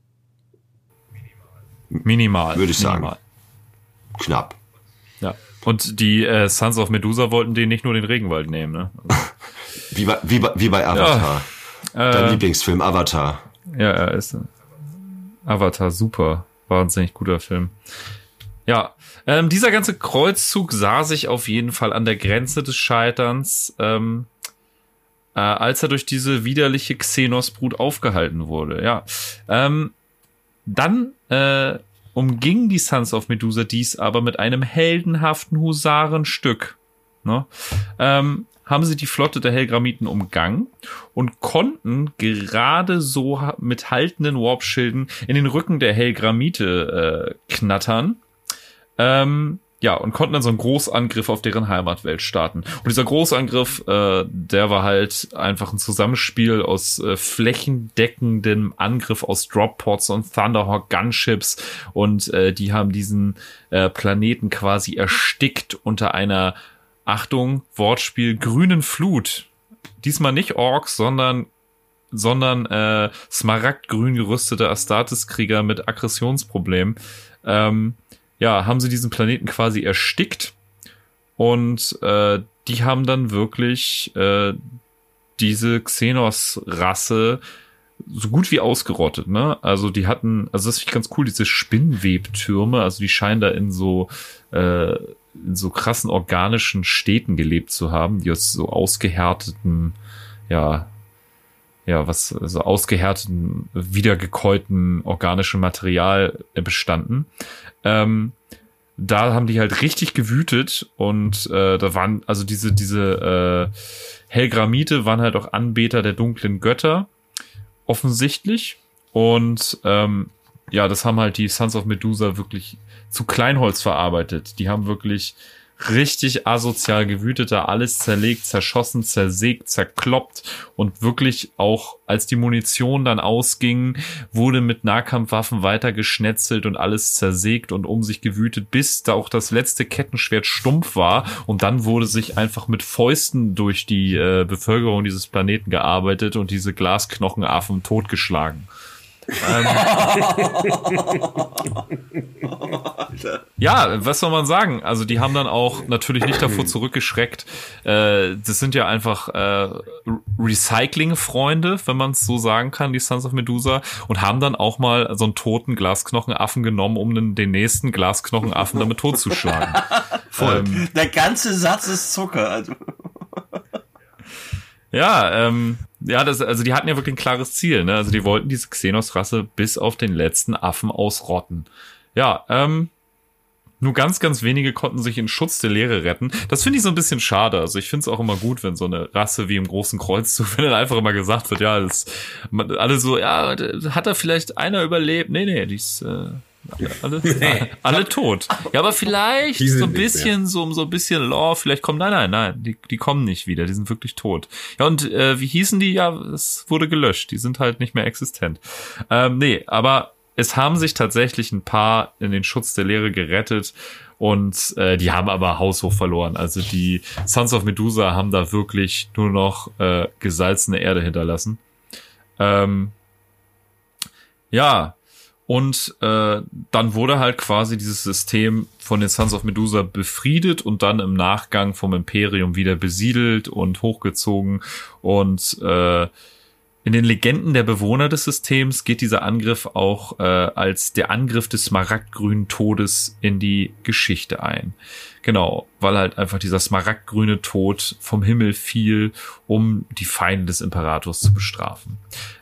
minimal. würde ich sagen. minimal. Knapp. Ja. Und die äh, Sons of Medusa wollten denen nicht nur den Regenwald nehmen, ne? <laughs> Wie bei, wie bei, wie bei Avatar. Dein Äh, Lieblingsfilm, Avatar. Ja, er ist Avatar super, wahnsinnig guter Film. Ja, ähm, dieser ganze Kreuzzug sah sich auf jeden Fall an der Grenze des Scheiterns, ähm, äh, als er durch diese widerliche Xenos-Brut aufgehalten wurde. Ja, ähm, dann äh, umgingen die Sons of Medusa dies aber mit einem heldenhaften Husarenstück. Ne? Ähm, haben sie die Flotte der Helgramiten umgangen und konnten gerade so mit haltenden Warpschilden in den Rücken der Helgramite äh, knattern. Ähm, ja, und konnten dann so einen Großangriff auf deren Heimatwelt starten. Und dieser Großangriff, äh, der war halt einfach ein Zusammenspiel aus äh, flächendeckendem Angriff aus Droppods und Thunderhawk Gunships und äh, die haben diesen äh, Planeten quasi erstickt unter einer, Achtung, Wortspiel, grünen Flut. Diesmal nicht Orks, sondern sondern äh, smaragdgrün gerüstete Astartes-Krieger mit Aggressionsproblemen. Ähm, ja, haben sie diesen Planeten quasi erstickt und äh, die haben dann wirklich äh, diese Xenos-Rasse so gut wie ausgerottet, ne? Also die hatten, also das finde ich ganz cool, diese Spinnwebtürme, also die scheinen da in so äh, in so krassen organischen Städten gelebt zu haben, die aus so ausgehärteten, ja, ja, was, also ausgehärteten, wiedergekäuten organischen Material bestanden. Ähm, da haben die halt richtig gewütet und äh, da waren, also diese, diese äh, Helgramite waren halt auch Anbeter der dunklen Götter, offensichtlich. Und ähm, ja, das haben halt die Sons of Medusa wirklich zu Kleinholz verarbeitet. Die haben wirklich richtig asozial gewütet, da alles zerlegt, zerschossen, zersägt, zerkloppt und wirklich auch, als die Munition dann ausging, wurde mit Nahkampfwaffen weiter geschnetzelt und alles zersägt und um sich gewütet, bis da auch das letzte Kettenschwert stumpf war und dann wurde sich einfach mit Fäusten durch die äh, Bevölkerung dieses Planeten gearbeitet und diese Glasknochenaffen totgeschlagen. Ähm. <laughs> ja, was soll man sagen? Also die haben dann auch natürlich nicht davor zurückgeschreckt. Äh, das sind ja einfach äh, Recycling-Freunde, wenn man es so sagen kann, die Sons of Medusa, und haben dann auch mal so einen toten Glasknochenaffen genommen, um den, den nächsten Glasknochenaffen damit totzuschlagen. <laughs> Voll. Ähm, Der ganze Satz ist Zucker. Also. Ja, ähm, ja, das, also die hatten ja wirklich ein klares Ziel, ne? Also die wollten diese Xenos-Rasse bis auf den letzten Affen ausrotten. Ja, ähm, nur ganz, ganz wenige konnten sich in Schutz der Lehre retten. Das finde ich so ein bisschen schade. Also ich finde es auch immer gut, wenn so eine Rasse wie im großen Kreuzzug, <laughs> wenn dann einfach immer gesagt wird, ja, das, alle so, ja, hat da vielleicht einer überlebt? Nee, nee, die ist, äh, <laughs> alle, <laughs> nee. alle tot. Ja, aber vielleicht so ein bisschen, so, so ein bisschen Lore, vielleicht kommen, nein, nein, nein, die, die kommen nicht wieder, die sind wirklich tot. Ja, und äh, wie hießen die? Ja, es wurde gelöscht, die sind halt nicht mehr existent. Ähm, nee, aber es haben sich tatsächlich ein paar in den Schutz der Lehre gerettet und äh, die haben aber haushoch verloren. Also die Sons of Medusa haben da wirklich nur noch äh, gesalzene Erde hinterlassen. Ähm, ja, und äh, dann wurde halt quasi dieses System von den Sons of Medusa befriedet und dann im Nachgang vom Imperium wieder besiedelt und hochgezogen. Und äh, in den Legenden der Bewohner des Systems geht dieser Angriff auch äh, als der Angriff des smaragdgrünen Todes in die Geschichte ein. Genau, weil halt einfach dieser smaragdgrüne Tod vom Himmel fiel, um die Feinde des Imperators zu bestrafen.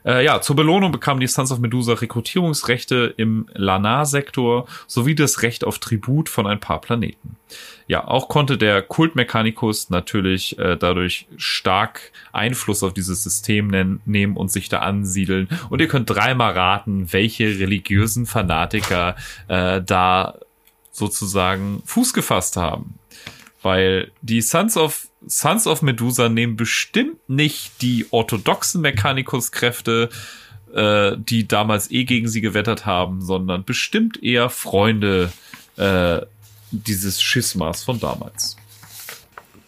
Äh, ja, zur Belohnung bekamen die Sons of Medusa Rekrutierungsrechte im Lanar-Sektor sowie das Recht auf Tribut von ein paar Planeten. Ja, auch konnte der Kult Mechanicus natürlich äh, dadurch stark Einfluss auf dieses System nehmen und sich da ansiedeln. Und ihr könnt dreimal raten, welche religiösen Fanatiker äh, da sozusagen Fuß gefasst haben. Weil die Sons of, Sons of Medusa nehmen bestimmt nicht die orthodoxen Mechanicus-Kräfte, äh, die damals eh gegen sie gewettert haben, sondern bestimmt eher Freunde äh, dieses Schismas von damals.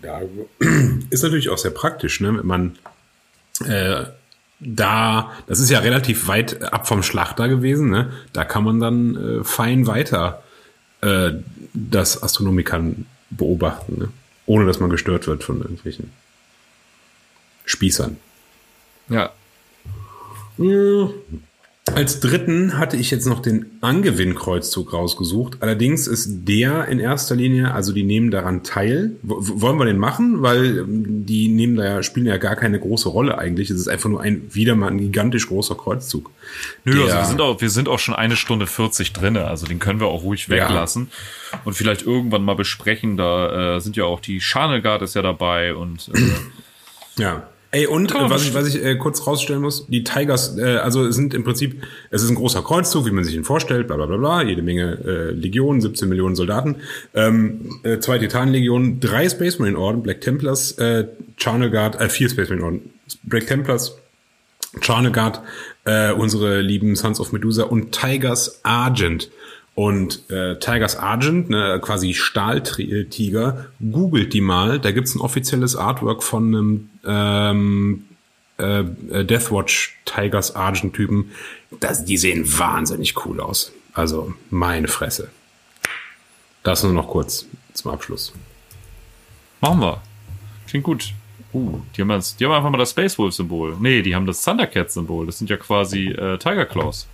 Ja, <clears throat> ist natürlich auch sehr praktisch, ne? Wenn man äh, da, das ist ja relativ weit ab vom Schlachter gewesen, ne? Da kann man dann äh, fein weiter äh, das Astronomikern beobachten, ne? ohne dass man gestört wird von irgendwelchen Spießern. Ja. Hm. Als dritten hatte ich jetzt noch den Angewinn-Kreuzzug rausgesucht. Allerdings ist der in erster Linie, also die nehmen daran teil. W wollen wir den machen? Weil ähm, die nehmen da ja, spielen ja gar keine große Rolle eigentlich. Es ist einfach nur ein, wieder mal ein gigantisch großer Kreuzzug. Nö, also wir sind auch, wir sind auch schon eine Stunde 40 drinne. Also den können wir auch ruhig weglassen. Ja. Und vielleicht irgendwann mal besprechen. Da äh, sind ja auch die Charnelgard ist ja dabei und, äh, ja. Ey, und oh, was ich, was ich äh, kurz rausstellen muss, die Tigers, äh, also sind im Prinzip, es ist ein großer Kreuzzug, wie man sich ihn vorstellt, bla bla bla bla, jede Menge äh, Legionen, 17 Millionen Soldaten, ähm, äh, zwei Titanlegionen, drei Space Marine Orden, Black Templars, äh, Charnel Guard, äh, vier Space Marine Orden, Black Templars, Charnel Guard, äh, unsere lieben Sons of Medusa und Tigers Argent. Und äh, Tigers Argent, ne, quasi Stahltiger, googelt die mal. Da gibt's ein offizielles Artwork von einem ähm, äh, äh, Deathwatch Tigers Argent Typen, die sehen wahnsinnig cool aus. Also meine Fresse. Das nur noch kurz zum Abschluss. Machen wir. Klingt gut. Uh, die haben, das, die haben einfach mal das Space Wolf Symbol. Nee, die haben das Thundercat Symbol. Das sind ja quasi äh, Tiger Claws.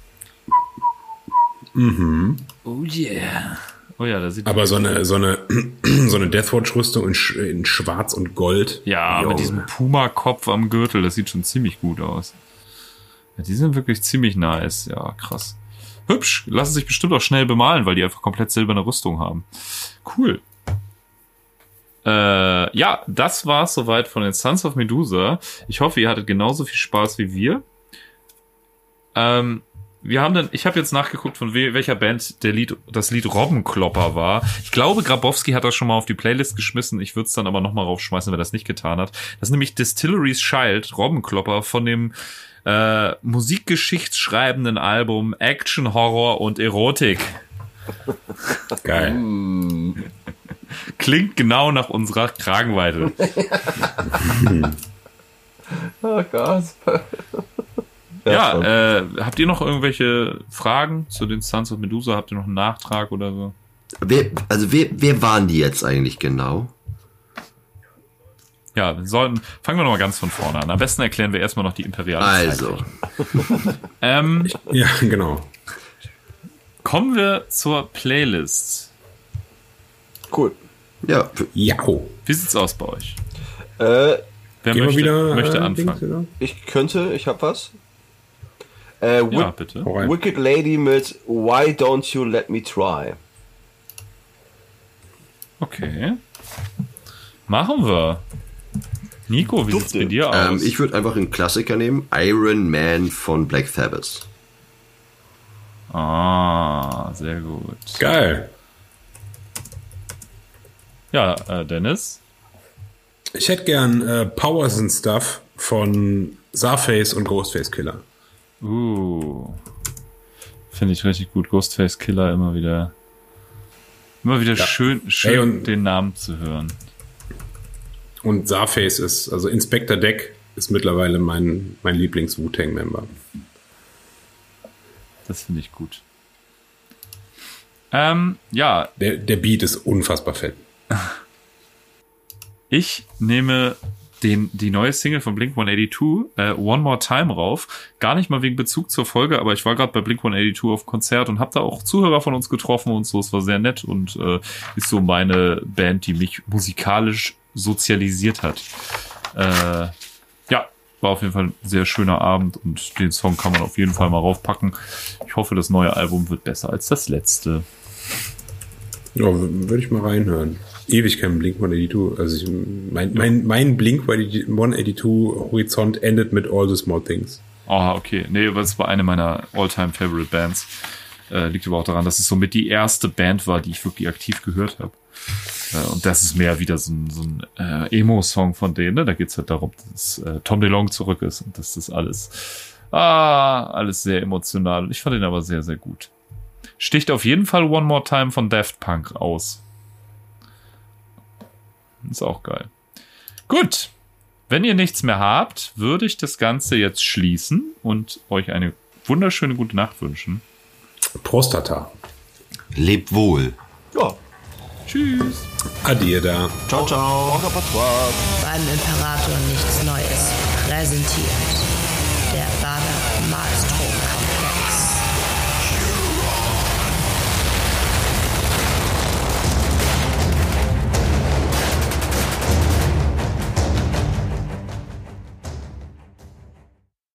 Mhm. Oh yeah. Oh ja, da sieht Aber so eine, so eine, <clears throat> so eine Deathwatch-Rüstung in, Sch- in Schwarz und Gold. Ja, Jo. mit diesem Puma-Kopf am Gürtel, das sieht schon ziemlich gut aus. Ja, die sind wirklich ziemlich nice. Ja, krass. Hübsch. Lassen sich bestimmt auch schnell bemalen, weil die einfach komplett silberne Rüstung haben. Cool. Äh, ja, das war's soweit von den Sons of Medusa. Ich hoffe, ihr hattet genauso viel Spaß wie wir. Ähm, wir haben dann, ich habe jetzt nachgeguckt, von we welcher Band der Lied, das Lied Robbenklopper war. Ich glaube, Grabowski hat das schon mal auf die Playlist geschmissen. Ich würde es dann aber noch mal raufschmeißen, wenn er das nicht getan hat. Das ist nämlich Distillery's Child, Robbenklopper von dem äh, musikgeschichtsschreibenden Album Action, Horror und Erotik. Geil. Klingt genau nach unserer Kragenweite. <laughs> Oh Gott. Ja, äh, habt ihr noch irgendwelche Fragen zu den Sons of Medusa? Habt ihr noch einen Nachtrag oder so? Wer, also wer, wer waren die jetzt eigentlich genau? Ja, wir sollten, fangen wir noch mal ganz von vorne an. Am besten erklären wir erstmal noch die imperiale Also. <laughs> Ähm, Ja, genau. kommen wir zur Playlist. Cool. ja, Ja. Wie sieht's aus bei euch? Äh, Wer möchte, wieder möchte äh, anfangen? Ich könnte, ich hab was. Äh, Ja, bitte. Wicked Lady mit Why Don't You Let Me Try. Okay. Machen wir. Nico, wie sieht's bei dir aus? ähm, ich würde einfach einen Klassiker nehmen. Iron Man von Black Sabbath. ah, sehr gut. Geil. Ja, äh, Dennis. Ich hätte gern äh, Powers and Stuff von Sarface und Ghostface Killer. Uh. Finde ich richtig gut. Ghostface Killer immer wieder. Immer wieder schön, schön Ey, und- den Namen zu hören. Und Sarface ist, also Inspector Deck ist mittlerweile mein, mein Lieblings-Wu-Tang-Member. Das finde ich gut. Ähm, ja, Der, der Beat ist unfassbar fett. ich nehme den, die neue Single von Blink 182, äh, One More Time rauf. Gar nicht mal wegen Bezug zur Folge, aber ich war gerade bei Blink 182 auf Konzert und habe da auch Zuhörer von uns getroffen und so. Es war sehr nett und äh, ist so meine Band, die mich musikalisch sozialisiert hat. Äh, ja, war auf jeden Fall ein sehr schöner Abend und den Song kann man auf jeden Fall mal raufpacken. Ich hoffe, das neue Album wird besser als das letzte. Ja, würde ich mal reinhören. Ewig kein Blink 182. Also ich, mein, mein, mein Blink 182 Horizont endet mit All the Small Things. Ah, okay. Nee, aber es war eine meiner all-time favorite Bands. Äh, liegt aber auch daran, dass es somit die erste Band war, die ich wirklich aktiv gehört habe. Äh, und das ist mehr wieder so ein, so ein äh, Emo-Song von denen. Ne? Da geht's halt darum, dass äh, Tom DeLonge zurück ist und dass das alles, ah, alles sehr emotional. Ich fand den aber sehr, sehr gut. Sticht auf jeden Fall One More Time von Daft Punk aus. Ist auch geil. Gut. Wenn ihr nichts mehr habt, würde ich das Ganze jetzt schließen und euch eine wunderschöne gute Nacht wünschen. Prostata. Lebt wohl. Ja. Tschüss. Adieu da. Ciao, ciao. Beim Imperator nichts Neues. Präsentiert.